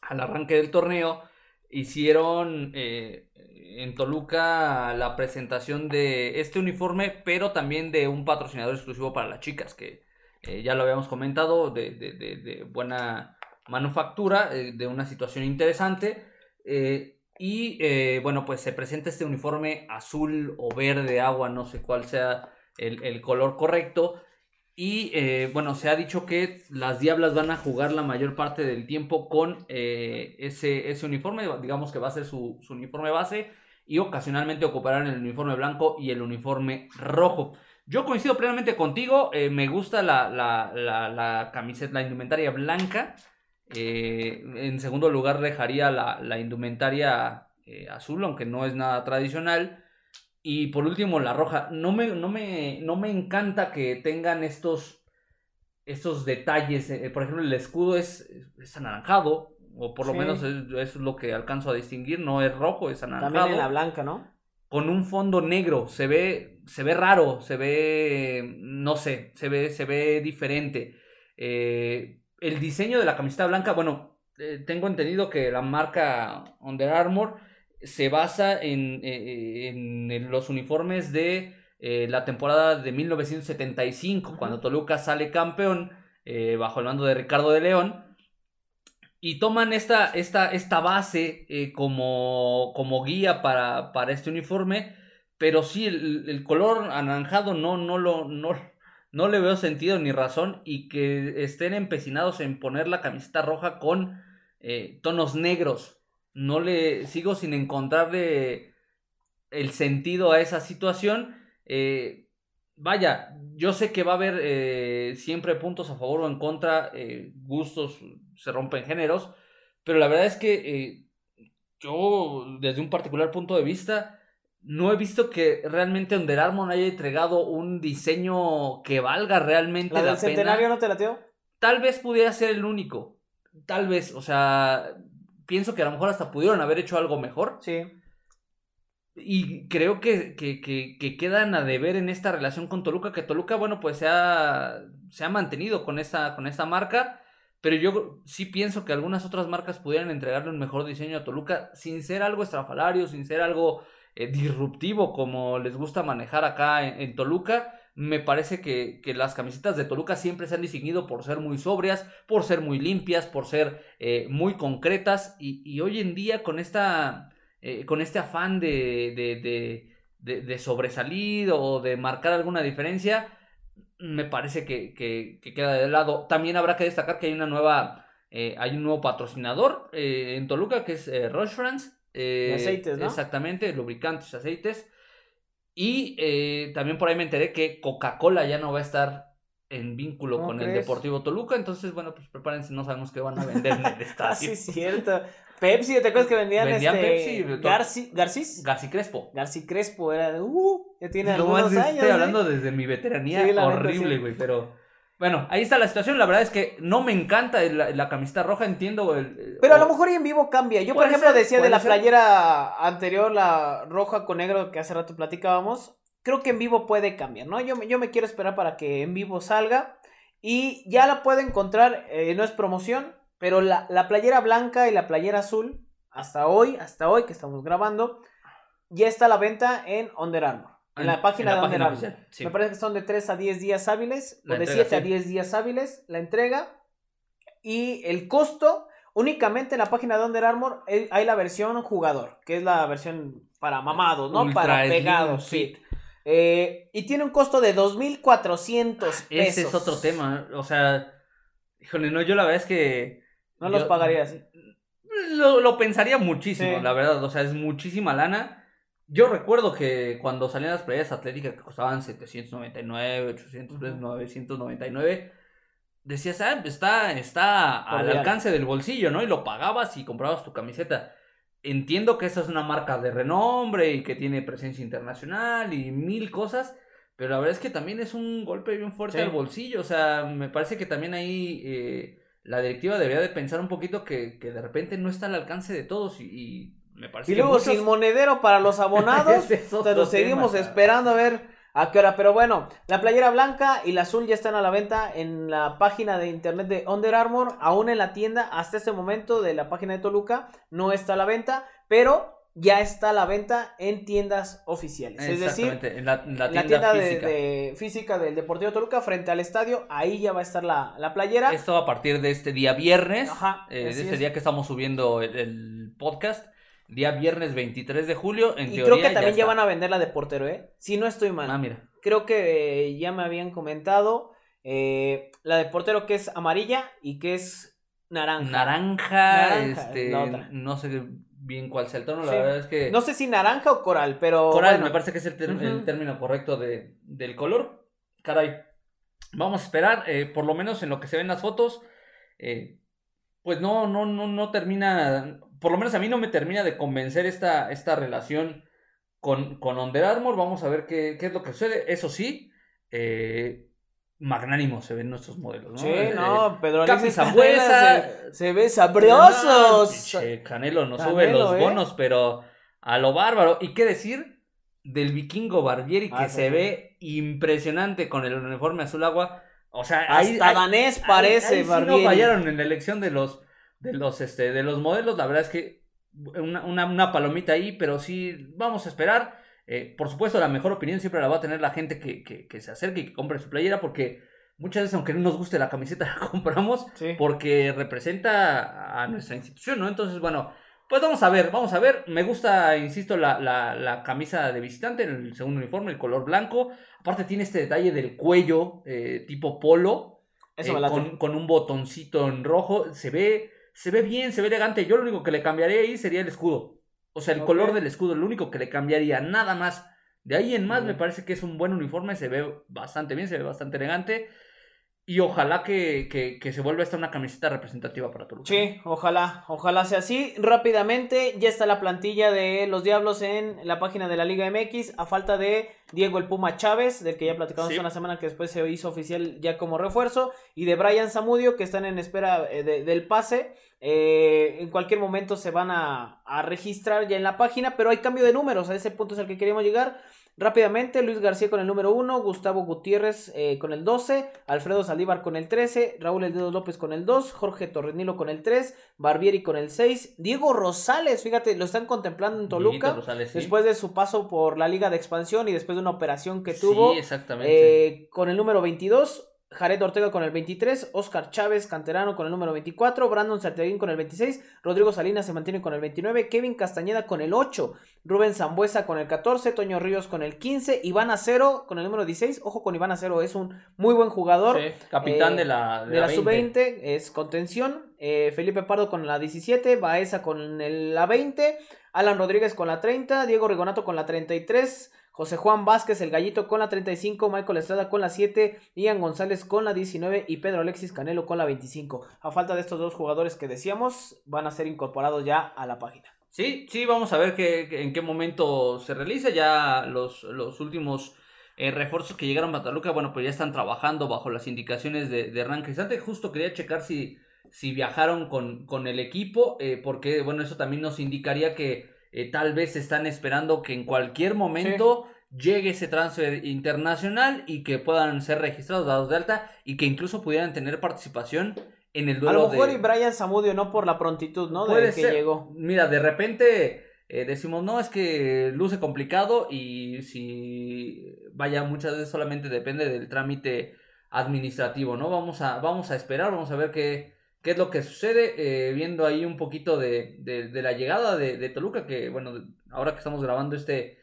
al arranque del torneo, hicieron eh, en Toluca la presentación de este uniforme, pero también de un patrocinador exclusivo para las chicas, que eh, ya lo habíamos comentado, de, de, buena manufactura, eh, de una situación interesante. y bueno, pues se presenta este uniforme azul o verde agua, no sé cuál sea el, el color correcto. Y eh, bueno, se ha dicho que las Diablas van a jugar la mayor parte del tiempo con eh, ese, ese, uniforme, digamos que va a ser su, uniforme base, y ocasionalmente ocuparán el uniforme blanco y el uniforme rojo. Yo coincido plenamente contigo, eh, me gusta la, la, la, camiseta, la indumentaria blanca. en segundo lugar dejaría la, indumentaria azul, aunque no es nada tradicional. Y por último, la roja. No me, no me, no me encanta que tengan estos, estos detalles. Eh, por ejemplo, el escudo es, es anaranjado. O por lo menos es, es, lo que alcanzo a distinguir. No es rojo, es anaranjado. También en la blanca, ¿no? Con un fondo negro. Se ve, se ve raro. Se ve, no sé, se ve, se ve diferente. Eh, el diseño de la camiseta blanca, bueno, eh, tengo entendido que la marca Under Armour se basa en, eh, en, los uniformes de eh, la temporada de 1975, cuando Toluca sale campeón eh, bajo el mando de Ricardo de León. Y toman esta, esta, esta base como, como guía para, para, este uniforme. Pero sí, el, color anaranjado no, no, lo, no, no le veo sentido ni razón. Y que estén empecinados en poner la camiseta roja con tonos negros no le sigo sin encontrarle el sentido a esa situación. Eh, vaya, yo sé que va a haber eh, siempre puntos a favor o en contra, eh, gustos se rompen géneros, pero la verdad es que yo, desde un particular punto de vista, no he visto que realmente Under Armour haya entregado un diseño que valga realmente ¿La, del centenario no te lateo? Tal vez pudiera ser el único. Tal vez, o sea, pienso que a lo mejor hasta pudieron haber hecho algo mejor. Sí. Y creo que, que, que, que, quedan a deber en esta relación con Toluca, que Toluca, bueno, pues se ha, se ha mantenido con esta, con esta marca, pero yo sí pienso que algunas otras marcas pudieran entregarle un mejor diseño a Toluca sin ser algo estrafalario, sin ser algo eh, disruptivo como les gusta manejar acá en, Toluca. Me parece que, que, las camisetas de Toluca siempre se han distinguido por ser muy sobrias, por ser muy limpias, por ser eh, muy concretas y, y hoy en día con esta eh, con este afán de, de, de, de, sobresalir o de marcar alguna diferencia, me parece que, que, queda de lado. También habrá que destacar que hay una nueva, eh, hay un nuevo patrocinador eh, en Toluca que es eh, Rush France. aceites, ¿no? Exactamente, lubricantes, aceites. Y también por ahí me enteré que Coca-Cola ya no va a estar en vínculo con el Deportivo Toluca. Entonces, bueno, pues prepárense, no sabemos qué van a vender en el estadio. ah, sí, es cierto. Pepsi, ¿te acuerdas que vendían, vendían este, Pepsi? Garci, ¿Garcis? Garci Crespo. Garci Crespo era de, uh, ya tiene no, algunos años. Estoy ¿eh? hablando desde mi veteranía Sí, horrible, sí. güey, pero... Bueno, ahí está la situación. La verdad es que no me encanta la, la camiseta roja, entiendo. El, Pero a o- lo mejor y en vivo cambia. Yo, por Puede ejemplo, ser, decía de puede la ser. playera anterior, la roja con negro que hace rato platicábamos. Creo que en vivo puede cambiar, ¿no? Yo, me- yo me quiero esperar para que en vivo salga. Y ya la puedo encontrar, eh, no es promoción, pero la, la playera blanca y la playera azul, hasta hoy, hasta hoy que estamos grabando, ya está a la venta en Under Armour. En la página de Under Armour. sí. Me parece que son de 3 a 10 días hábiles, La o de entrega, 7 a sí. 10 días hábiles la entrega. Y el costo, únicamente en la página de Under Armour eh, hay la versión jugador, que es la versión para mamados, ¿no? Ultra para pegados, Fit. sí. Eh, y tiene un costo de 2.400 pesos. Ese es otro tema. O sea, híjole, no, yo la verdad es que. No los pagarías. Lo, lo pensaría muchísimo, Sí. la verdad. O sea, es muchísima lana. Yo recuerdo que cuando salían las playas atléticas que costaban 799, 800 pesos, Ujú. 999, decías, ah, está, está al alcance del bolsillo, ¿no? Y lo pagabas y comprabas tu camiseta. Entiendo que esa es una marca de renombre y que tiene presencia internacional y mil cosas, pero la verdad es que también es un golpe bien fuerte Sí. al bolsillo. O sea, me parece que también ahí eh, la directiva debería de pensar un poquito que, que de repente no está al alcance de todos y, y me parece Y luego muchos- sin monedero para los abonados. Es Pero seguimos tema, esperando a ver a qué hora. Pero bueno, la playera blanca y la azul ya están a la venta en la página de internet de Under Armour. Aún en la tienda, hasta este momento de la página de Toluca, no está a la venta. Pero ya está a la venta en tiendas oficiales. Es decir, en la, en la en la tienda, de- física. de física del Deportivo Toluca, frente al estadio, ahí ya va a estar la, la playera. Esto a partir de este día viernes, Ajá, eh, de este es. día que estamos subiendo el, el podcast, día viernes 23 de julio, en Y teoría creo que también ya, van a vender la de portero, ¿eh? Si no estoy mal. Ah, mira. creo que eh, ya me habían comentado eh, la de portero que es amarilla y que es naranja. Naranja, Naranja, este, la otra. no sé bien cuál sea el tono, la Sí. verdad es que No sé si naranja o coral, pero coral bueno, me parece que es el, término correcto de, del color. Caray, vamos a esperar, eh, por lo menos en lo que se ven las fotos, eh, pues no, no, no, no termina, por lo menos a mí no me termina de convencer esta, esta relación con, con Under Armour. Vamos a ver qué, qué es lo que sucede. Eso sí, eh, magnánimos se ven nuestros modelos, ¿no? Sí, no, Pedro Alexis Zambuesa. Se, se ve sabrosos. Pinche Canelo no sube los ¿eh? bonos, pero a lo bárbaro. ¿Y qué decir del vikingo Barbieri que Ah, se sí. ve impresionante con el uniforme azul agua? O sea, Hasta ahí, danés ahí- parece, ahí sí Barbieri. no fallaron en la elección de los de los este de los modelos. La verdad es que una, una, una palomita ahí, pero sí vamos a esperar. Eh, por supuesto, la mejor opinión siempre la va a tener la gente que, que, que se acerque y que compre su playera, porque muchas veces, aunque no nos guste la camiseta, la compramos Sí. porque representa a nuestra institución, ¿no? Entonces, bueno, pues vamos a ver, vamos a ver. Me gusta, insisto, la, la, la camisa de visitante, el segundo uniforme, el color blanco. Aparte tiene este detalle del cuello eh, tipo polo, Eso eh, con un botoncito en rojo. Se ve, se ve bien, se ve elegante. Yo lo único que le cambiaría ahí sería el escudo. O sea, el color del escudo, lo único que le cambiaría, nada más. De ahí en más, me parece que es un buen uniforme, se ve bastante bien, se ve bastante elegante. Y ojalá que, que, que, se vuelva esta una camiseta representativa para Toluca. Sí, ojalá, ojalá sea así. Rápidamente, ya está la plantilla de los Diablos en la página de la Liga MX, a falta de Diego el Puma Chávez, del que ya platicamos hace una semana que después se hizo oficial ya como refuerzo, y de Brian Zamudio, que están en espera eh, del pase. Eh, en cualquier momento se van a, a registrar ya en la página, pero hay cambio de números, a ese punto es al que queríamos llegar. Rápidamente, Luis García con el número 1, Gustavo Gutiérrez eh, con el 12, Alfredo Saldívar con el 13, Raúl El Dedo López con el 2, Jorge Torrenilo con el 3, Barbieri con el 6, Diego Rosales, fíjate, lo están contemplando en Toluca después de su paso por la Liga de Expansión y después de una operación que tuvo. Sí, exactamente. Eh, con el número 22, Jared Ortega con el 23, Oscar Chávez, canterano con el número 24, Brandon Sarteguín con el 26, Rodrigo Salinas se mantiene con el 29, Kevin Castañeda con el 8, Rubén Zambuesa con el 14, Toño Ríos con el 15, Iván Acero con el número 16, ojo con Iván Acero, es un muy buen jugador. capitán de la, de, la, sub-20, es contención, eh, Felipe Pardo con la 17, Baeza con la 20, Alan Rodríguez con la 30, Diego Rigonato con la 33, José Juan Vázquez, el gallito con la 35, Michael Estrada con la 7, Ian González con la 19 y Pedro Alexis Canelo con la 25. A falta de estos dos jugadores que decíamos, van a ser incorporados ya a la página. Sí, sí, vamos a ver que, en qué momento se realiza ya los, los últimos eh, refuerzos que llegaron a Bataluca, bueno, pues ya están trabajando bajo las indicaciones de, de Hernán. Justo quería checar si, si viajaron con, con el equipo, eh, porque, bueno, eso también nos indicaría que eh, tal vez están esperando que en cualquier momento llegue ese transfer internacional y que puedan ser registrados, dados de alta y que incluso pudieran tener participación en el duelo. A lo mejor y Brian Samudio no por la prontitud, ¿no? Puede de que llegó. Mira, de repente eh, decimos, no, es que luce complicado y si vaya muchas veces solamente depende del trámite administrativo, ¿no? Vamos a, vamos a esperar, vamos a ver qué, qué es lo que sucede, eh, viendo ahí un poquito de, de, la llegada de, Toluca, que bueno, ahora que estamos grabando este,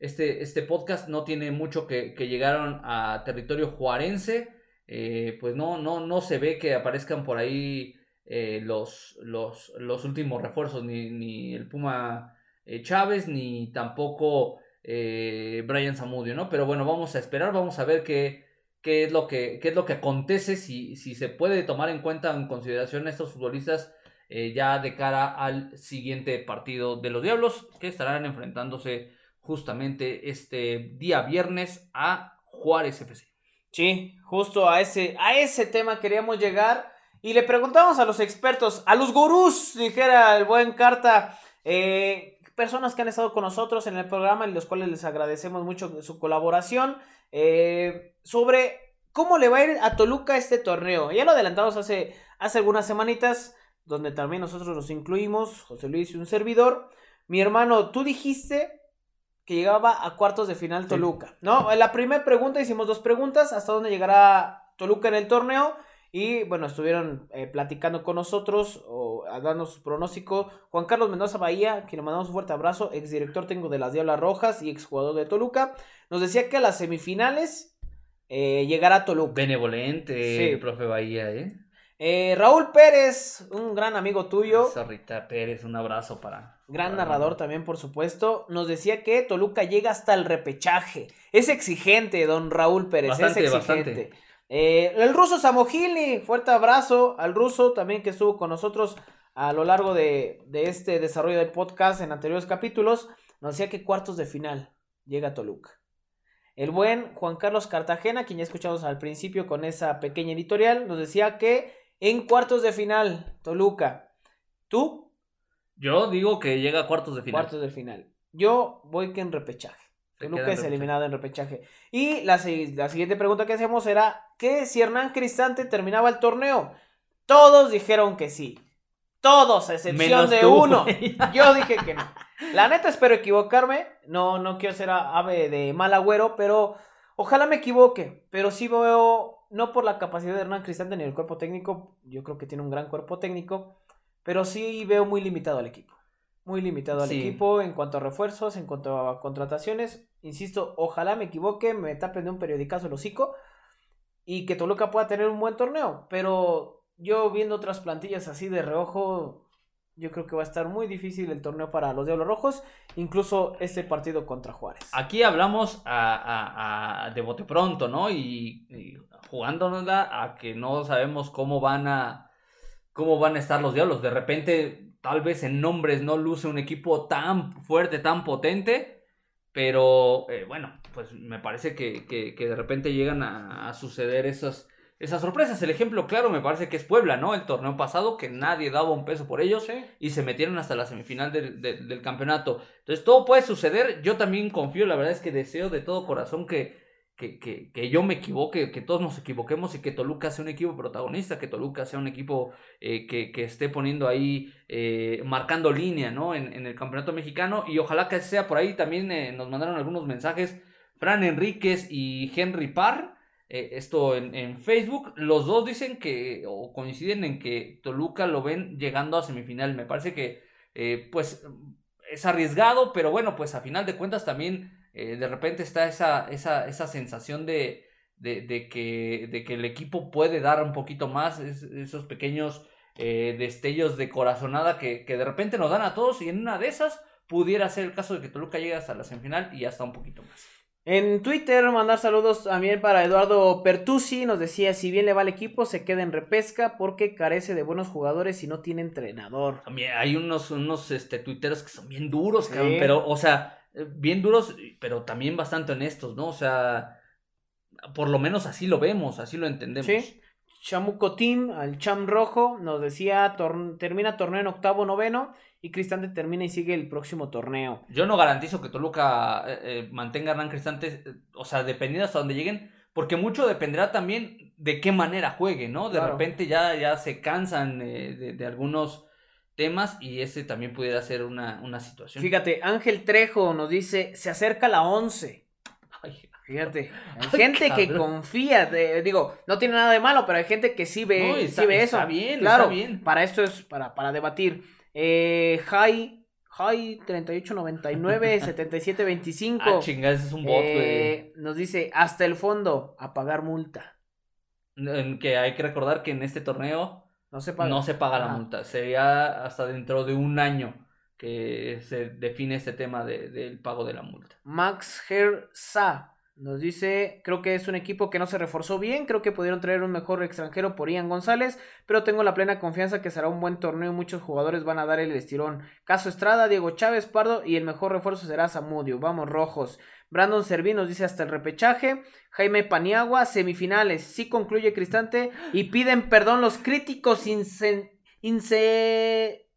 este, este podcast, no tiene mucho que, que llegaron a territorio juarense, eh, pues no, no, no se ve que aparezcan por ahí eh, los, los, los, últimos refuerzos, ni, ni el Puma Chávez, ni tampoco Brian Zamudio, ¿no? Pero bueno, vamos a esperar, vamos a ver qué qué es lo que, es lo que acontece, si, si se puede tomar en cuenta, en consideración a estos futbolistas eh, ya de cara al siguiente partido de los Diablos, que estarán enfrentándose justamente este día viernes a Juárez FC. Sí, justo a ese, a ese tema queríamos llegar y le preguntamos a los expertos, a los gurús, dijera el buen Carta, eh, personas que han estado con nosotros en el programa y los cuales les agradecemos mucho su colaboración. Eh, sobre cómo le va a ir a Toluca este torneo. Ya lo adelantamos hace, hace algunas semanitas, donde también nosotros nos incluimos, José Luis y un servidor. Mi hermano, tú dijiste que llegaba a cuartos de final Toluca, ¿no? En la primera pregunta hicimos dos preguntas, ¿hasta dónde llegará Toluca en el torneo? Y bueno, estuvieron eh, platicando con nosotros o dando su pronóstico Juan Carlos Mendoza Bahía, quien le mandamos un fuerte abrazo, exdirector tengo de las Diablas Rojas y exjugador de Toluca, nos decía que a las semifinales eh, llegará Toluca. Benevolente, profe Bahía, ¿eh? ¿eh? Raúl Pérez, un gran amigo tuyo. Rita Pérez, un abrazo para. Gran narrador también, por supuesto. Nos decía que Toluca llega hasta el repechaje. Es exigente, don Raúl Pérez. es exigente. Eh, el ruso Samogili, fuerte abrazo al ruso también que estuvo con nosotros a lo largo de, este desarrollo del podcast en anteriores capítulos. Nos decía que cuartos de final llega Toluca. El buen Juan Carlos Cartagena, quien ya escuchamos al principio con esa pequeña editorial, nos decía que en cuartos de final, Toluca. ¿Tú? Yo digo que llega a cuartos de final. Cuartos de final. Yo voy que en repechaje. Toluca es eliminado en repechaje. Y la, la siguiente pregunta que hacíamos era que si Hernán Cristante terminaba el torneo. Todos dijeron que sí. Todos, a excepción de uno. Yo dije que no. La neta espero equivocarme. No, no quiero ser ave de mal agüero, pero ojalá me equivoque. Pero sí veo, no por la capacidad de Hernán Cristante ni el cuerpo técnico. Yo creo que tiene un gran cuerpo técnico. Pero sí veo muy limitado al equipo. Muy limitado al equipo en cuanto a refuerzos, en cuanto a contrataciones. Insisto, ojalá me equivoque, me tapen de un periodicazo el hocico y que Toluca pueda tener un buen torneo. Pero yo viendo otras plantillas así de reojo, Yo creo que va a estar muy difícil el torneo para los Diablos Rojos, incluso este partido contra Juárez. Aquí hablamos a, a- de bote pronto, ¿no? Y, y jugándonosla a que no sabemos cómo van a cómo van a estar los Diablos. De repente, tal vez en nombres no luce un equipo tan fuerte, tan potente, pero eh, bueno, pues me parece que, que- que de repente llegan a, a suceder esas, esas sorpresas. El ejemplo claro me parece que es Puebla, ¿no? El torneo pasado, que nadie daba un peso por ellos Sí. y se metieron hasta la semifinal del, del- del campeonato. Entonces todo puede suceder. Yo también confío, la verdad es que deseo de todo corazón que, que, que, que yo me equivoque, que todos nos equivoquemos y que Toluca sea un equipo protagonista, que Toluca sea un equipo eh, que, que esté poniendo ahí, eh, marcando línea, ¿no? En, en el campeonato mexicano y ojalá que sea por ahí. También eh, nos mandaron algunos mensajes Fran Enríquez y Henry Parr. eh, esto en, Facebook, los dos dicen que, o coinciden en que Toluca lo ven llegando a semifinal. Me parece que, eh, pues, es arriesgado, pero bueno, pues a final de cuentas también eh, de repente está esa, esa, esa sensación de, de, que, de que el equipo puede dar un poquito más, es- esos pequeños destellos de corazonada que, que de repente nos dan a todos y en una de esas pudiera ser el caso de que Toluca llegue hasta la semifinal y hasta un poquito más. En Twitter, mandar saludos también para Eduardo Pertusi. Nos decía: si bien le va al equipo, se queda en repesca porque carece de buenos jugadores y no tiene entrenador. También hay unos, unos este, tuiteros que son bien duros, Sí. cabrón, pero, o sea, eh, bien duros, pero también bastante honestos, ¿no? O sea, por lo menos así lo vemos, así lo entendemos. Sí. Chamuco Team, al Cham Rojo, nos decía: tor- termina torneo en octavo, noveno. Y Cristante termina y sigue el próximo torneo. Yo no garantizo que Toluca eh, eh, mantenga a Hernán Cristante, eh, o sea, dependiendo hasta donde lleguen, porque mucho dependerá también de qué manera juegue, ¿no? De Claro. repente ya, ya se cansan eh, de, de algunos temas y ese también pudiera ser una, una situación. Fíjate, Ángel Trejo nos dice: se acerca la 11. Fíjate, hay Ay, gente que confía, de- digo, no tiene nada de malo, pero hay gente que sí ve, No, y sí está- ve está eso. bien, claro, está bien. para esto es para, para debatir. Eh, Jai, Jai 3899 7725 ah, chinga, ese es un bot, güey. eh, nos dice hasta el fondo a pagar multa. Que hay que recordar que en este torneo No se paga. no se paga la multa. Sería hasta dentro de un año que se define este tema de- del pago de la multa. Max Herza nos dice, creo que es un equipo que no se reforzó bien, creo que pudieron traer un mejor extranjero por Ian González, pero tengo la plena confianza que será un buen torneo y muchos jugadores van a dar el estirón. Caso Estrada, Diego Chávez, Pardo y el mejor refuerzo será Zamudio. Vamos rojos. Brandon Servín nos dice hasta el repechaje. Jaime Paniagua, semifinales. Sí concluye Cristante y piden perdón los críticos insen- inse-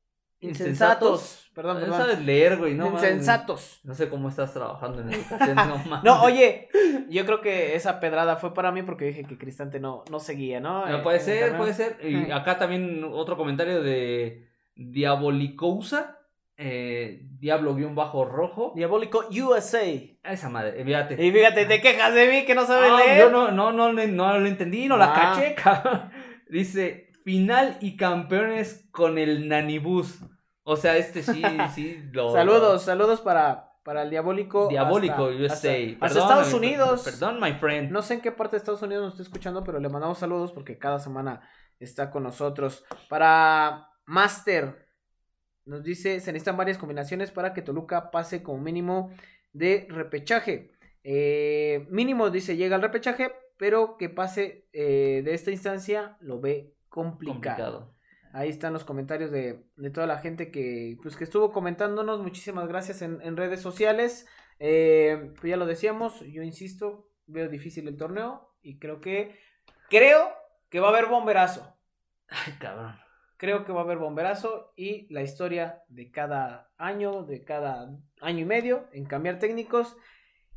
insensatos. Perdón, No perdón. sabes leer, güey, no insensatos. No sé cómo estás trabajando en educación, no mames. No, oye, yo creo que esa pedrada fue para mí porque dije que Cristante no, no seguía, ¿no? No, Eh, puede el ser, puede ser. Y acá también otro comentario de Diabolicousa. Eh, Diablo-rojo. Diabólico USA. Y esa madre, fíjate. fíjate, te quejas de mí que no sabes leer. yo no, no, no, no lo entendí, no la Ah. caché, cabrón. Dice, final y campeones con el Nanibus. O sea, este sí, sí. Lo, Saludos, saludos para, para el Diabólico. Diabólico hasta- USA. hasta- Hasta, Perdón, Estados Unidos. Perdón, my friend. No sé en qué parte de Estados Unidos nos está escuchando, pero le mandamos saludos porque cada semana está con nosotros. Para Master, nos dice, se necesitan varias combinaciones para que Toluca pase como mínimo de repechaje. Eh, mínimo, dice, llega al repechaje, pero que pase eh, de esta instancia lo ve complicado. Complicado. Ahí están los comentarios de, de toda la gente que, pues, que estuvo comentándonos. Muchísimas gracias en, en redes sociales. Eh, pues ya lo decíamos, yo insisto, veo difícil el torneo y creo que, creo que va a haber bomberazo. Ay, cabrón. Creo que va a haber bomberazo y la historia de cada año, de cada año y medio en cambiar técnicos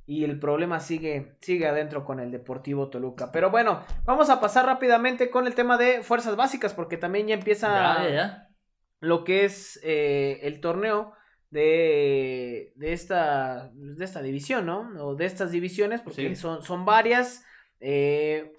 y el problema sigue, sigue adentro con el Deportivo Toluca. Pero bueno, vamos a pasar rápidamente con el tema de fuerzas básicas porque también ya empieza Ya, ya, ya. lo que es eh, el torneo de, de, esta, de esta división, ¿no? O de estas divisiones, porque Sí. son, son varias. eh,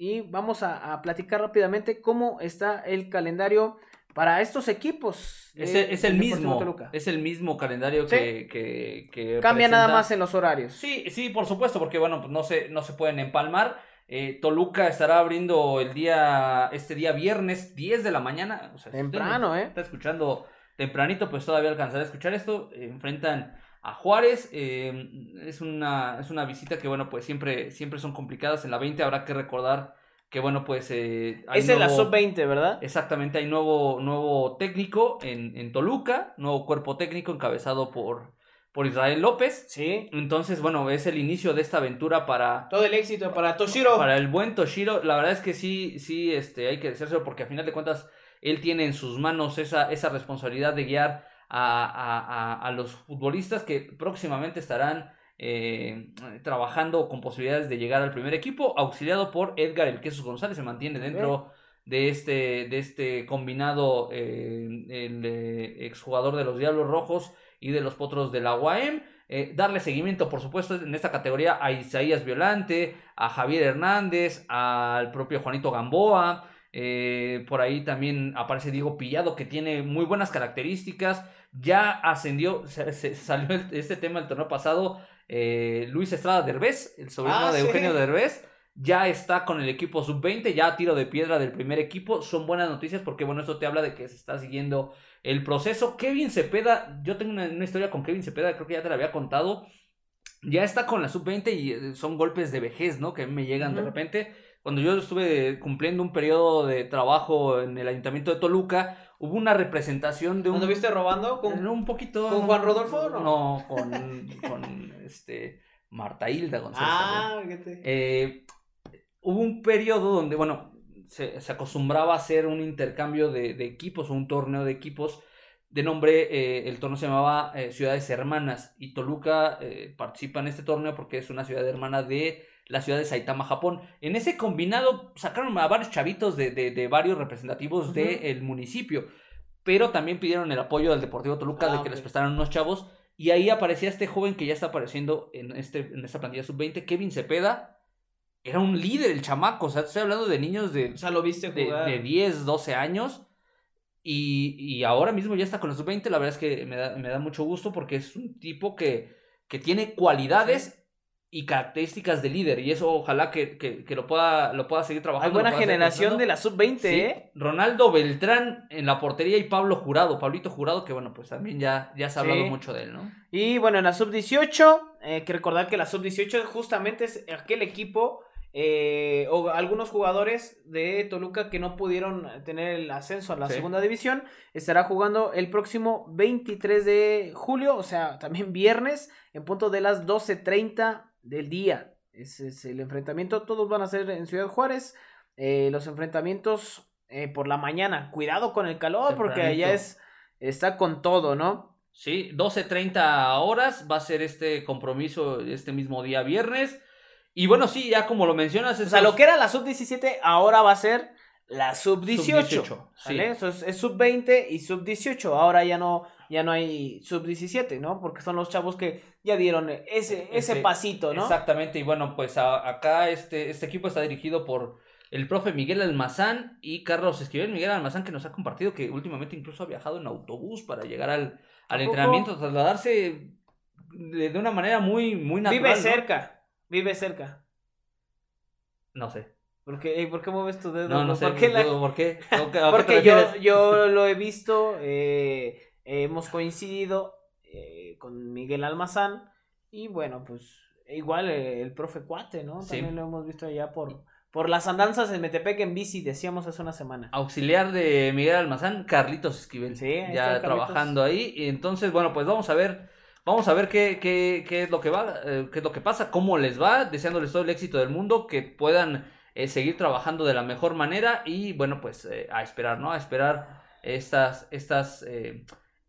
y vamos a, a platicar rápidamente cómo está el calendario para estos equipos. Es, el- es mismo. Toluca. Es el mismo calendario Sí. que, que, que Cambia nada más en los horarios. Sí, sí, por supuesto, porque bueno, pues no se, no se pueden empalmar. Eh, Toluca estará abriendo el día, este día viernes, 10 de la mañana. O sea, Temprano, ¿eh? Está escuchando tempranito, pues todavía alcanzaré a escuchar esto. enfrentan a Juárez. Eh, es, una, es una visita que, bueno, pues siempre, siempre son complicadas. En la 20 habrá que recordar que, bueno, pues... Eh, es en la sub-20, ¿verdad? Exactamente, hay nuevo, nuevo técnico en, en Toluca, nuevo cuerpo técnico encabezado por, por Israel López. Sí. Entonces, bueno, es el inicio de esta aventura para... Todo el éxito para Toshiro. Para el buen Toshiro. La verdad es que sí, sí, este, hay que decírselo porque a final de cuentas él tiene en sus manos esa, esa responsabilidad de guiar a, a, los futbolistas que próximamente estarán eh, trabajando con posibilidades de llegar al primer equipo, auxiliado por Edgar El Quesos González, se mantiene dentro de este, de este combinado, eh, el eh, exjugador de los Diablos Rojos y de los Potros de la UAM. Eh, darle seguimiento, por supuesto, en esta categoría a Isaías Violante, a Javier Hernández, al propio Juanito Gamboa. Por ahí también aparece Diego Pillado, que tiene muy buenas características. Ya ascendió, se, salió este tema el torneo pasado. Eh, Luis Estrada Derbez, el sobrino ah, de Eugenio Derbez ya está con el equipo sub-20, ya a tiro de piedra del primer equipo. Son buenas noticias porque, bueno, esto te habla de que se está siguiendo el proceso. Kevin Cepeda, yo tengo una, historia con Kevin Cepeda, creo que ya te la había contado. Ya está con la sub-20 y eh, son golpes de vejez, ¿no? Que me llegan de repente. Cuando yo estuve cumpliendo un periodo de trabajo en el ayuntamiento de Toluca, hubo una representación de un... ¿Cuándo viste robando? ¿Con, un poquito... ¿Con Juan Rodolfo no? No, con, con este, Marta Hilda González. Ah, eh, hubo un periodo donde, bueno, se, acostumbraba a hacer un intercambio de, equipos o un torneo de equipos de nombre, eh, el torneo se llamaba eh, Ciudades Hermanas y Toluca eh, participa en este torneo porque es una ciudad hermana de la ciudad de Saitama, Japón. En ese combinado sacaron a varios chavitos de, varios representativos del municipio, pero también pidieron el apoyo del Deportivo Toluca de ah, que les prestaran unos chavos y ahí aparecía este joven que ya está apareciendo en, este, en esta plantilla sub-20, Kevin Cepeda, era un líder el chamaco. O sea, estoy hablando de niños de, o sea, lo viste de, 10, 12 años. Y, ahora mismo ya está con los 20. La verdad es que me da, mucho gusto porque es un tipo que, que tiene cualidades y características de líder. Y eso ojalá que, que, lo, pueda, lo pueda seguir trabajando. Hay buena generación de la sub-20, ¿eh? Ronaldo Beltrán en la portería y Pablo Jurado. Pablito Jurado, que bueno, pues también ya, ya se ha hablado mucho de él, ¿no? Y bueno, en la sub-18, eh, hay que recordar que la sub-18 justamente es aquel equipo eh, o algunos jugadores de Toluca que no pudieron tener el ascenso a la segunda división, estará jugando el próximo 23 de julio, o sea, también viernes, en punto de las 12.30 del día. Ese es el enfrentamiento, todos van a ser en Ciudad Juárez. Eh, los enfrentamientos eh, por la mañana, cuidado con el calor, porque allá es, está con todo, ¿no? Sí, 12.30 horas va a ser este compromiso este mismo día viernes. Y bueno, sí, ya como lo mencionas. O sea, lo que era la sub-17 ahora va a ser la sub-18. Eso es, sub-20 y sub-18. Ahora ya no, ya no hay sub-17, ¿no? Porque son los chavos que ya dieron ese, ese, pasito, ¿no? Exactamente. Y bueno, pues acá este, este equipo está dirigido por el profe Miguel Almazán y Carlos Esquivel. Miguel Almazán que nos ha compartido que últimamente incluso ha viajado en autobús para llegar al, al entrenamiento, trasladarse de, de, una manera muy, muy natural. Vive cerca. Vive cerca. No sé. ¿Por qué, ¿Por qué mueves tu dedo? No, no sé. ¿Por qué? ¿Por qué? Porque yo, yo lo he visto, eh, hemos coincidido eh, con Miguel Almazán y bueno, pues igual eh, el profe Cuate, ¿no? También lo hemos visto allá por, por las andanzas en Metepec en bici, decíamos hace una semana. Auxiliar de Miguel Almazán, Carlitos Esquivel. Sí, ya trabajando ahí. Y entonces, bueno, pues vamos a ver Vamos a ver qué, qué, qué es lo que va, eh, qué es lo que pasa, cómo les va, deseándoles todo el éxito del mundo, que puedan eh, seguir trabajando de la mejor manera y bueno, pues eh, a esperar, ¿no? A esperar estas, estas,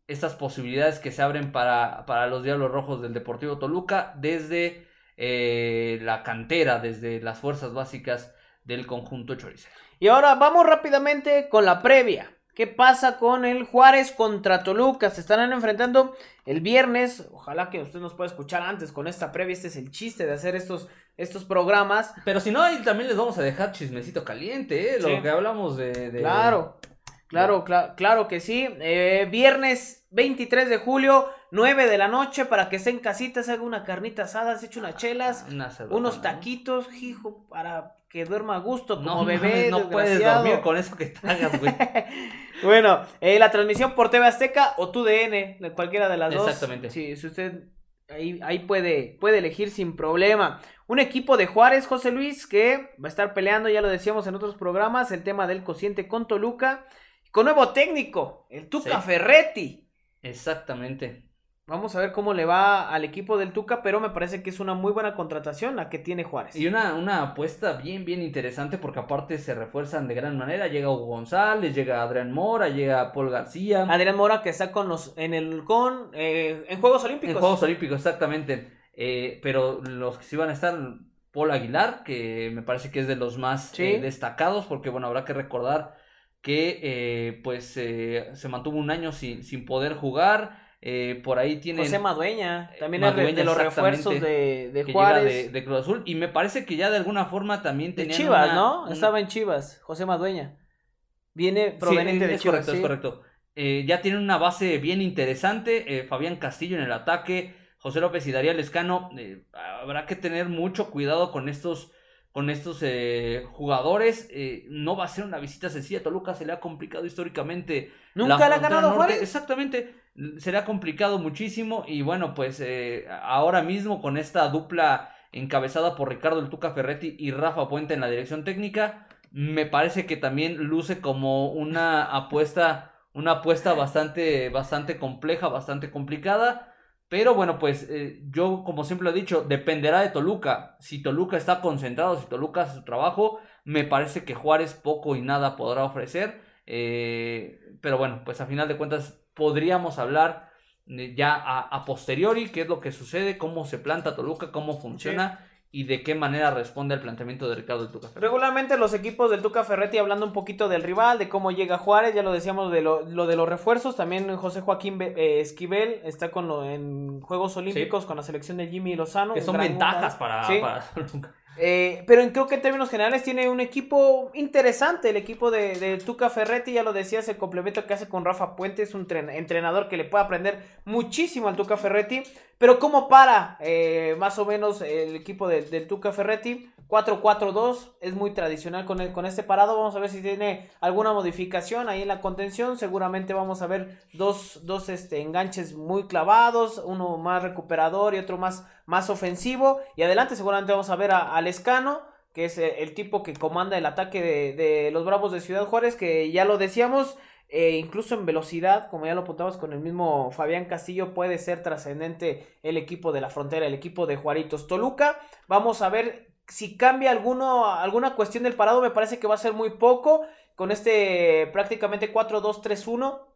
estas posibilidades que se abren para, para los Diablos Rojos del Deportivo Toluca desde la cantera, desde las fuerzas básicas del conjunto choricero. Y ahora vamos rápidamente con la previa. ¿Qué pasa con el Juárez contra Toluca? Se estarán enfrentando el viernes. Ojalá que usted nos pueda escuchar antes con esta previa. Este es el chiste de hacer estos, estos programas. Pero si no, ahí también les vamos a dejar chismecito caliente, ¿eh? Lo que hablamos de. Claro, claro, claro que sí. Eh, viernes 23 de julio, 9 de la noche para que esté en casita, se haga una carnita asada, se eche unas chelas, Una cerveza, unos ¿no? taquitos, hijo, para que duerma a gusto como No, bebé. mames, no puedes dormir con eso que tragas, güey. Bueno, eh, la transmisión por TV Azteca o TUDN, cualquiera de las dos. Exactamente. Sí, si usted ahí, ahí puede, puede elegir sin problema. Un equipo de Juárez, José Luis, que va a estar peleando, ya lo decíamos en otros programas, el tema del cociente con Toluca. Con nuevo técnico, el Tuca Sí. Ferretti. Exactamente. Vamos a ver cómo le va al equipo del Tuca, pero me parece que es una muy buena contratación la que tiene Juárez. Y una, una apuesta bien, bien interesante porque aparte se refuerzan de gran manera. Llega Hugo González, llega Adrián Mora, llega Paul García. Adrián Mora que está con los en el con eh, en Juegos Olímpicos. En Juegos Olímpicos, exactamente. Eh, pero los que sí van a estar, Paul Aguilar, que me parece que es de los más Sí. eh, destacados, porque bueno, habrá que recordar que eh, pues eh, se mantuvo un año sin, sin poder jugar. Eh, por ahí tienen José Madueña, también es de- de los refuerzos de, de Juárez. de, de Cruz Azul. Y me parece que ya de alguna forma también De tenían Chivas, una- ¿no? Estaba en Chivas, José Madueña. Viene Sí, proveniente de es Chivas. correcto, es sí. correcto. Eh, ya tienen una base bien interesante. eh, Fabián Castillo en el ataque, José López y Darío Lescano. eh, habrá que tener mucho cuidado con estos, con estos eh, jugadores. eh, no va a ser una visita sencilla. Toluca se le ha complicado históricamente. Nunca la le ha ganado. Juárez. Exactamente. Se le ha complicado muchísimo. Y bueno, pues eh, ahora mismo con esta dupla encabezada por Ricardo El Tuca Ferretti y Rafa Puente en la dirección técnica, me parece que también luce como una apuesta, una apuesta bastante, bastante compleja, bastante complicada. Pero bueno, pues eh, yo como siempre lo he dicho, dependerá de Toluca. Si Toluca está concentrado, si Toluca hace su trabajo, me parece que Juárez poco y nada podrá ofrecer. Eh, pero bueno, pues a final de cuentas podríamos hablar eh, ya a, a posteriori qué es lo que sucede, cómo se planta Toluca, cómo funciona y de qué manera responde al planteamiento de Ricardo del Tuca Ferretti. Regularmente los equipos del Tuca Ferretti hablando un poquito del rival, de cómo llega Juárez, ya lo decíamos de lo, lo de los refuerzos, también José Joaquín Be- eh, Esquivel está con lo, en Juegos Olímpicos con la selección de Jimmy Lozano. Que son gran ventajas para, Sí. para. Eh, pero creo que en términos generales tiene un equipo interesante, el equipo de, de Tuca Ferretti, ya lo decías, el complemento que hace con Rafa Puente, es un tren- entrenador que le puede aprender muchísimo al Tuca Ferretti, pero ¿cómo para eh, más o menos el equipo de- Tuca Ferretti? 4-4-2, es muy tradicional con, este parado, vamos a ver si tiene alguna modificación ahí en la contención, seguramente vamos a ver dos, dos este, enganches muy clavados, uno más recuperador y otro más, más ofensivo, y adelante seguramente vamos a ver a, a Lescano, que es eh, el tipo que comanda el ataque de, los Bravos de Ciudad Juárez, que ya lo decíamos, eh, incluso en velocidad, como ya lo apuntabas con el mismo Fabián Castillo, puede ser trascendente el equipo de la frontera, el equipo de Juaritos. Toluca, vamos a ver si cambia alguna cuestión del parado, me parece que va a ser muy poco, con este prácticamente 4-2-3-1.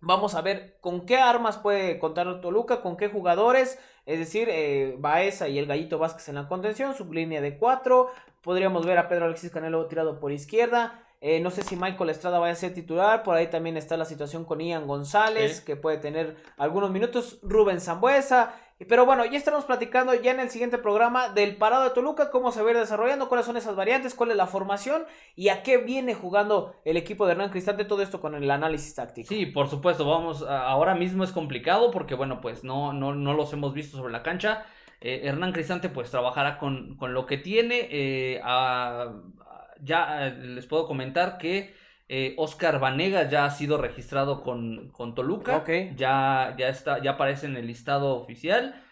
Vamos a ver con qué armas puede contar Toluca, con qué jugadores, es decir, eh, Baeza y el Gallito Vázquez en la contención, su línea de 4, podríamos ver a Pedro Alexis Canelo tirado por izquierda, eh, no sé si Michael Estrada vaya a ser titular, por ahí también está la situación con Ian González, que puede tener algunos minutos, Rubén Zambuesa, pero bueno, ya estaremos platicando ya en el siguiente programa del parado de Toluca, cómo se va a ir desarrollando, cuáles son esas variantes, cuál es la formación y a qué viene jugando el equipo de Hernán Cristante, todo esto con el análisis táctico. Sí, por supuesto, vamos, ahora mismo es complicado porque, bueno, pues no, no, no los hemos visto sobre la cancha. Eh, Hernán Cristante pues trabajará con, con lo que tiene. eh, ya eh, les puedo comentar que eh, Oscar Vanegas ya ha sido registrado con, con Toluca. Ok. Ya, ya, está, ya aparece en el listado oficial.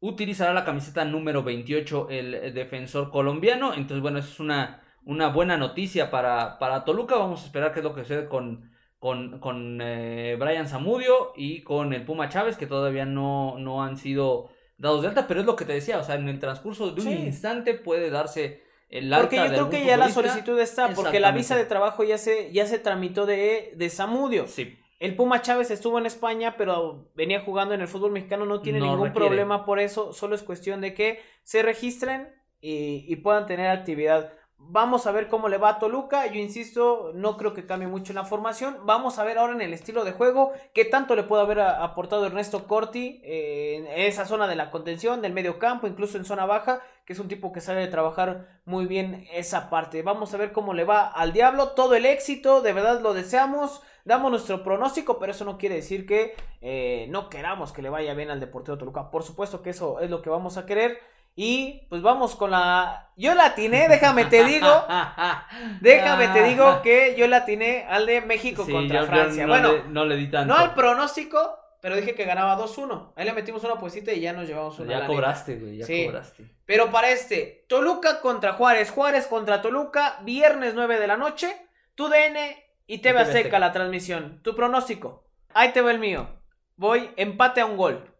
Utilizará la camiseta número 28 el defensor colombiano. Entonces, bueno, eso es una, una buena noticia para, para Toluca. Vamos a esperar qué es lo que sucede con, con, con eh, Brian Zamudio y con el Puma Chávez, que todavía no, no han sido dados de alta, pero es lo que te decía, o sea, en el transcurso de un Sí. instante puede darse el alta Porque yo de creo que ya la solicitud está, porque la visa de trabajo ya se, ya se tramitó de, de Zamudio. Sí, El Puma Chávez estuvo en España, pero venía jugando en el fútbol mexicano, no tiene No ningún requiere. problema por eso, solo es cuestión de que se registren y, y puedan tener actividad Vamos a ver cómo le va a Toluca. Yo insisto, no creo que cambie mucho la formación. Vamos a ver ahora en el estilo de juego qué tanto le puede haber aportado Ernesto Corti eh, en esa zona de la contención, del medio campo, incluso en zona baja, que es un tipo que sabe trabajar muy bien esa parte. Vamos a ver cómo le va al Diablo. Todo el éxito, de verdad lo deseamos. Damos nuestro pronóstico, pero eso no quiere decir que eh, no queramos que le vaya bien al Deportivo Toluca. Por supuesto que eso es lo que vamos a querer. Y pues vamos con la. Yo la atiné, déjame te digo. déjame te digo que yo la atiné al de México contra Francia. no bueno, le, no le di tanto. no al pronóstico, pero dije que ganaba 2-1. Ahí le metimos una puesita y ya nos llevamos una. Ya la cobraste, güey, ya Sí. cobraste. Pero para este, Toluca contra Juárez, Juárez contra Toluca, viernes 9 de la noche, tu DN y TV TV Azteca Azteca. la transmisión. Tu pronóstico. Ahí te va el mío. Voy empate a un gol.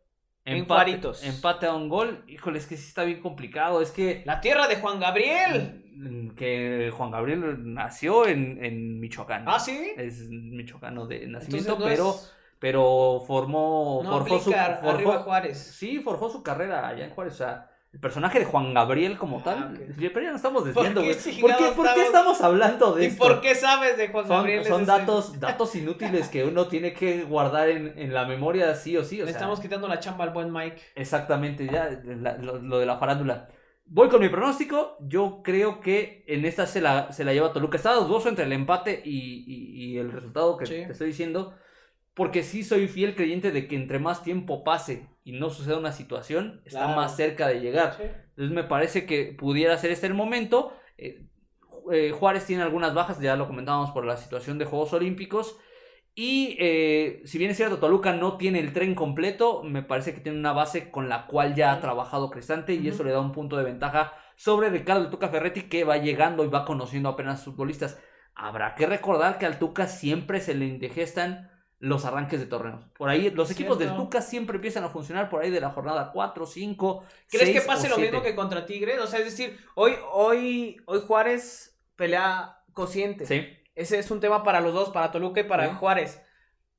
En Juaritos. Empate a un gol. Híjole, es que sí está bien complicado. Es que. La tierra de Juan Gabriel. mm, Que Juan Gabriel nació en, en Michoacán. Ah, sí. Es michoacano de Entonces nacimiento, no pero, es- pero formó. no forjó su, forjó- arriba Juárez. Sí, forjó su carrera allá en Juárez. O sea, el personaje de Juan Gabriel como Ah, tal. ok. Pero ya nos estamos desviando, güey. ¿Por, qué, por qué estamos- hablando de ¿Y esto? por qué sabes de Juan Son, Gabriel? son Ese- datos, datos inútiles que uno tiene que guardar en, en la memoria sí o sí. O Le sea, estamos quitando la chamba al buen Mike. Exactamente, ya la- lo, lo de la farándula. Voy con mi pronóstico. Yo creo que en esta se la, se la lleva Toluca. Está dudoso entre el empate y, y- y el resultado que Sí. te estoy diciendo. Porque sí soy fiel creyente de que entre más tiempo pase y no suceda una situación, está Claro. más cerca de llegar. Sí. Entonces me parece que pudiera ser este el momento. Eh, eh, Juárez tiene algunas bajas, ya lo comentábamos por la situación de Juegos Olímpicos. Y eh, si bien es cierto, Toluca no tiene el tren completo, me parece que tiene una base con la cual ya ha trabajado Cristante y eso le da un punto de ventaja sobre Ricardo El Tuca Ferretti que va llegando y va conociendo apenas futbolistas. Habrá que recordar que al Tuca siempre se le indigestan los arranques de torneos. Por ahí los equipos del. Tuca siempre empiezan a funcionar por ahí de la jornada 4, 5, ¿Crees que pase lo mismo que contra Tigres? O sea, es decir, hoy, hoy, hoy Juárez pelea cociente. Sí. Ese es un tema para los dos, para Toluca y para Sí. Juárez.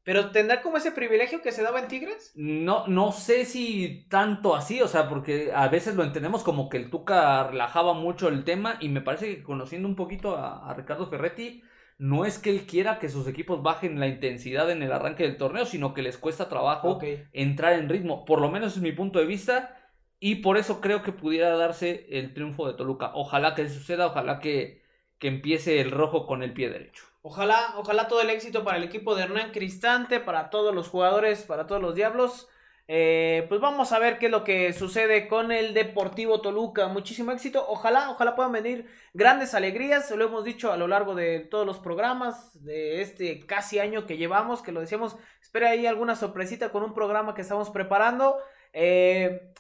Pero ¿tendrá como ese privilegio que se daba en Tigres? No, no sé si tanto así, o sea, porque a veces lo entendemos como que el Tuca relajaba mucho el tema y me parece que conociendo un poquito a, a Ricardo Ferretti, no es que él quiera que sus equipos bajen la intensidad en el arranque del torneo, sino que les cuesta trabajo entrar en ritmo. Por lo menos es mi punto de vista y por eso creo que pudiera darse el triunfo de Toluca. Ojalá que suceda, ojalá que, que empiece el rojo con el pie derecho. Ojalá, ojalá todo el éxito para el equipo de Hernán Cristante, para todos los jugadores, para todos los diablos. Eh, pues vamos a ver qué es lo que sucede con el Deportivo Toluca. Muchísimo éxito. Ojalá, ojalá puedan venir grandes alegrías. Lo hemos dicho a lo largo de todos los programas de este casi año que llevamos, que lo decíamos. Espera ahí alguna sorpresita con un programa que estamos preparando. Eh,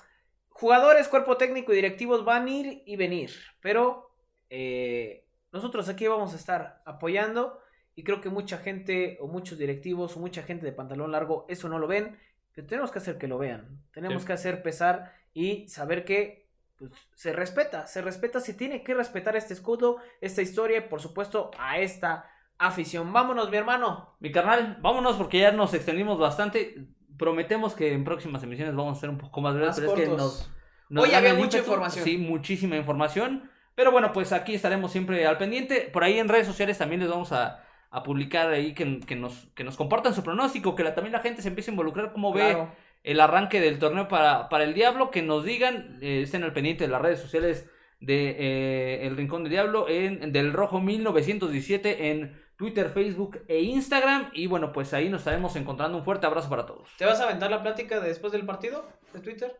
jugadores, cuerpo técnico y directivos van a ir y venir. Pero eh, nosotros aquí vamos a estar apoyando. Y creo que mucha gente, o muchos directivos, o mucha gente de pantalón largo, eso no lo ven. Pero tenemos que hacer que lo vean. Tenemos Sí. que hacer pesar y saber que pues, se respeta. Se respeta, se tiene que respetar este escudo, esta historia y por supuesto a esta afición. Vámonos, mi hermano. Mi carnal, vámonos porque ya nos extendimos bastante. Prometemos que en próximas emisiones vamos a ser un poco más breves, pero es que cortos. nos, nos Hoy había mucha información. Sí, muchísima información. Pero bueno, pues aquí estaremos siempre al pendiente. Por ahí en redes sociales también les vamos a, a publicar ahí que, que nos, que nos compartan su pronóstico, que la- también la gente se empiece a involucrar, cómo ve el arranque del torneo para, para el Diablo, que nos digan, eh, estén al pendiente de las redes sociales de eh, El Rincón del Diablo, en del Rojo 1917 en Twitter, Facebook e Instagram. Y bueno, pues ahí nos estaremos encontrando. Un fuerte abrazo para todos. ¿Te vas a aventar la plática de después del partido de Twitter?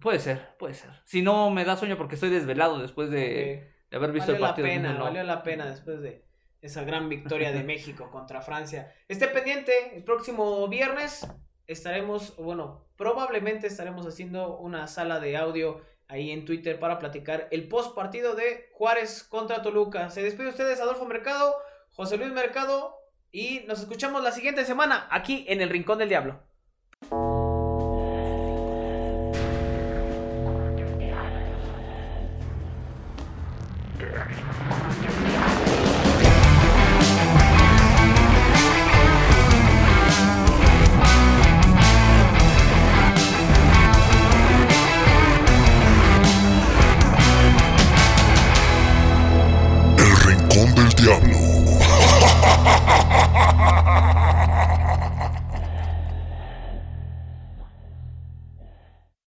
Puede ser, puede ser. Si no me da sueño porque estoy desvelado después de, de haber visto Valió el la partido. pena, No, valió la pena después de esa gran victoria de México contra Francia. Esté pendiente, el próximo viernes estaremos, bueno, probablemente estaremos haciendo una sala de audio ahí en Twitter para platicar el post partido de Juárez contra Toluca. Se despide ustedes Adolfo Mercado, José Luis Mercado y nos escuchamos la siguiente semana aquí en el Rincón del Diablo. Diablo.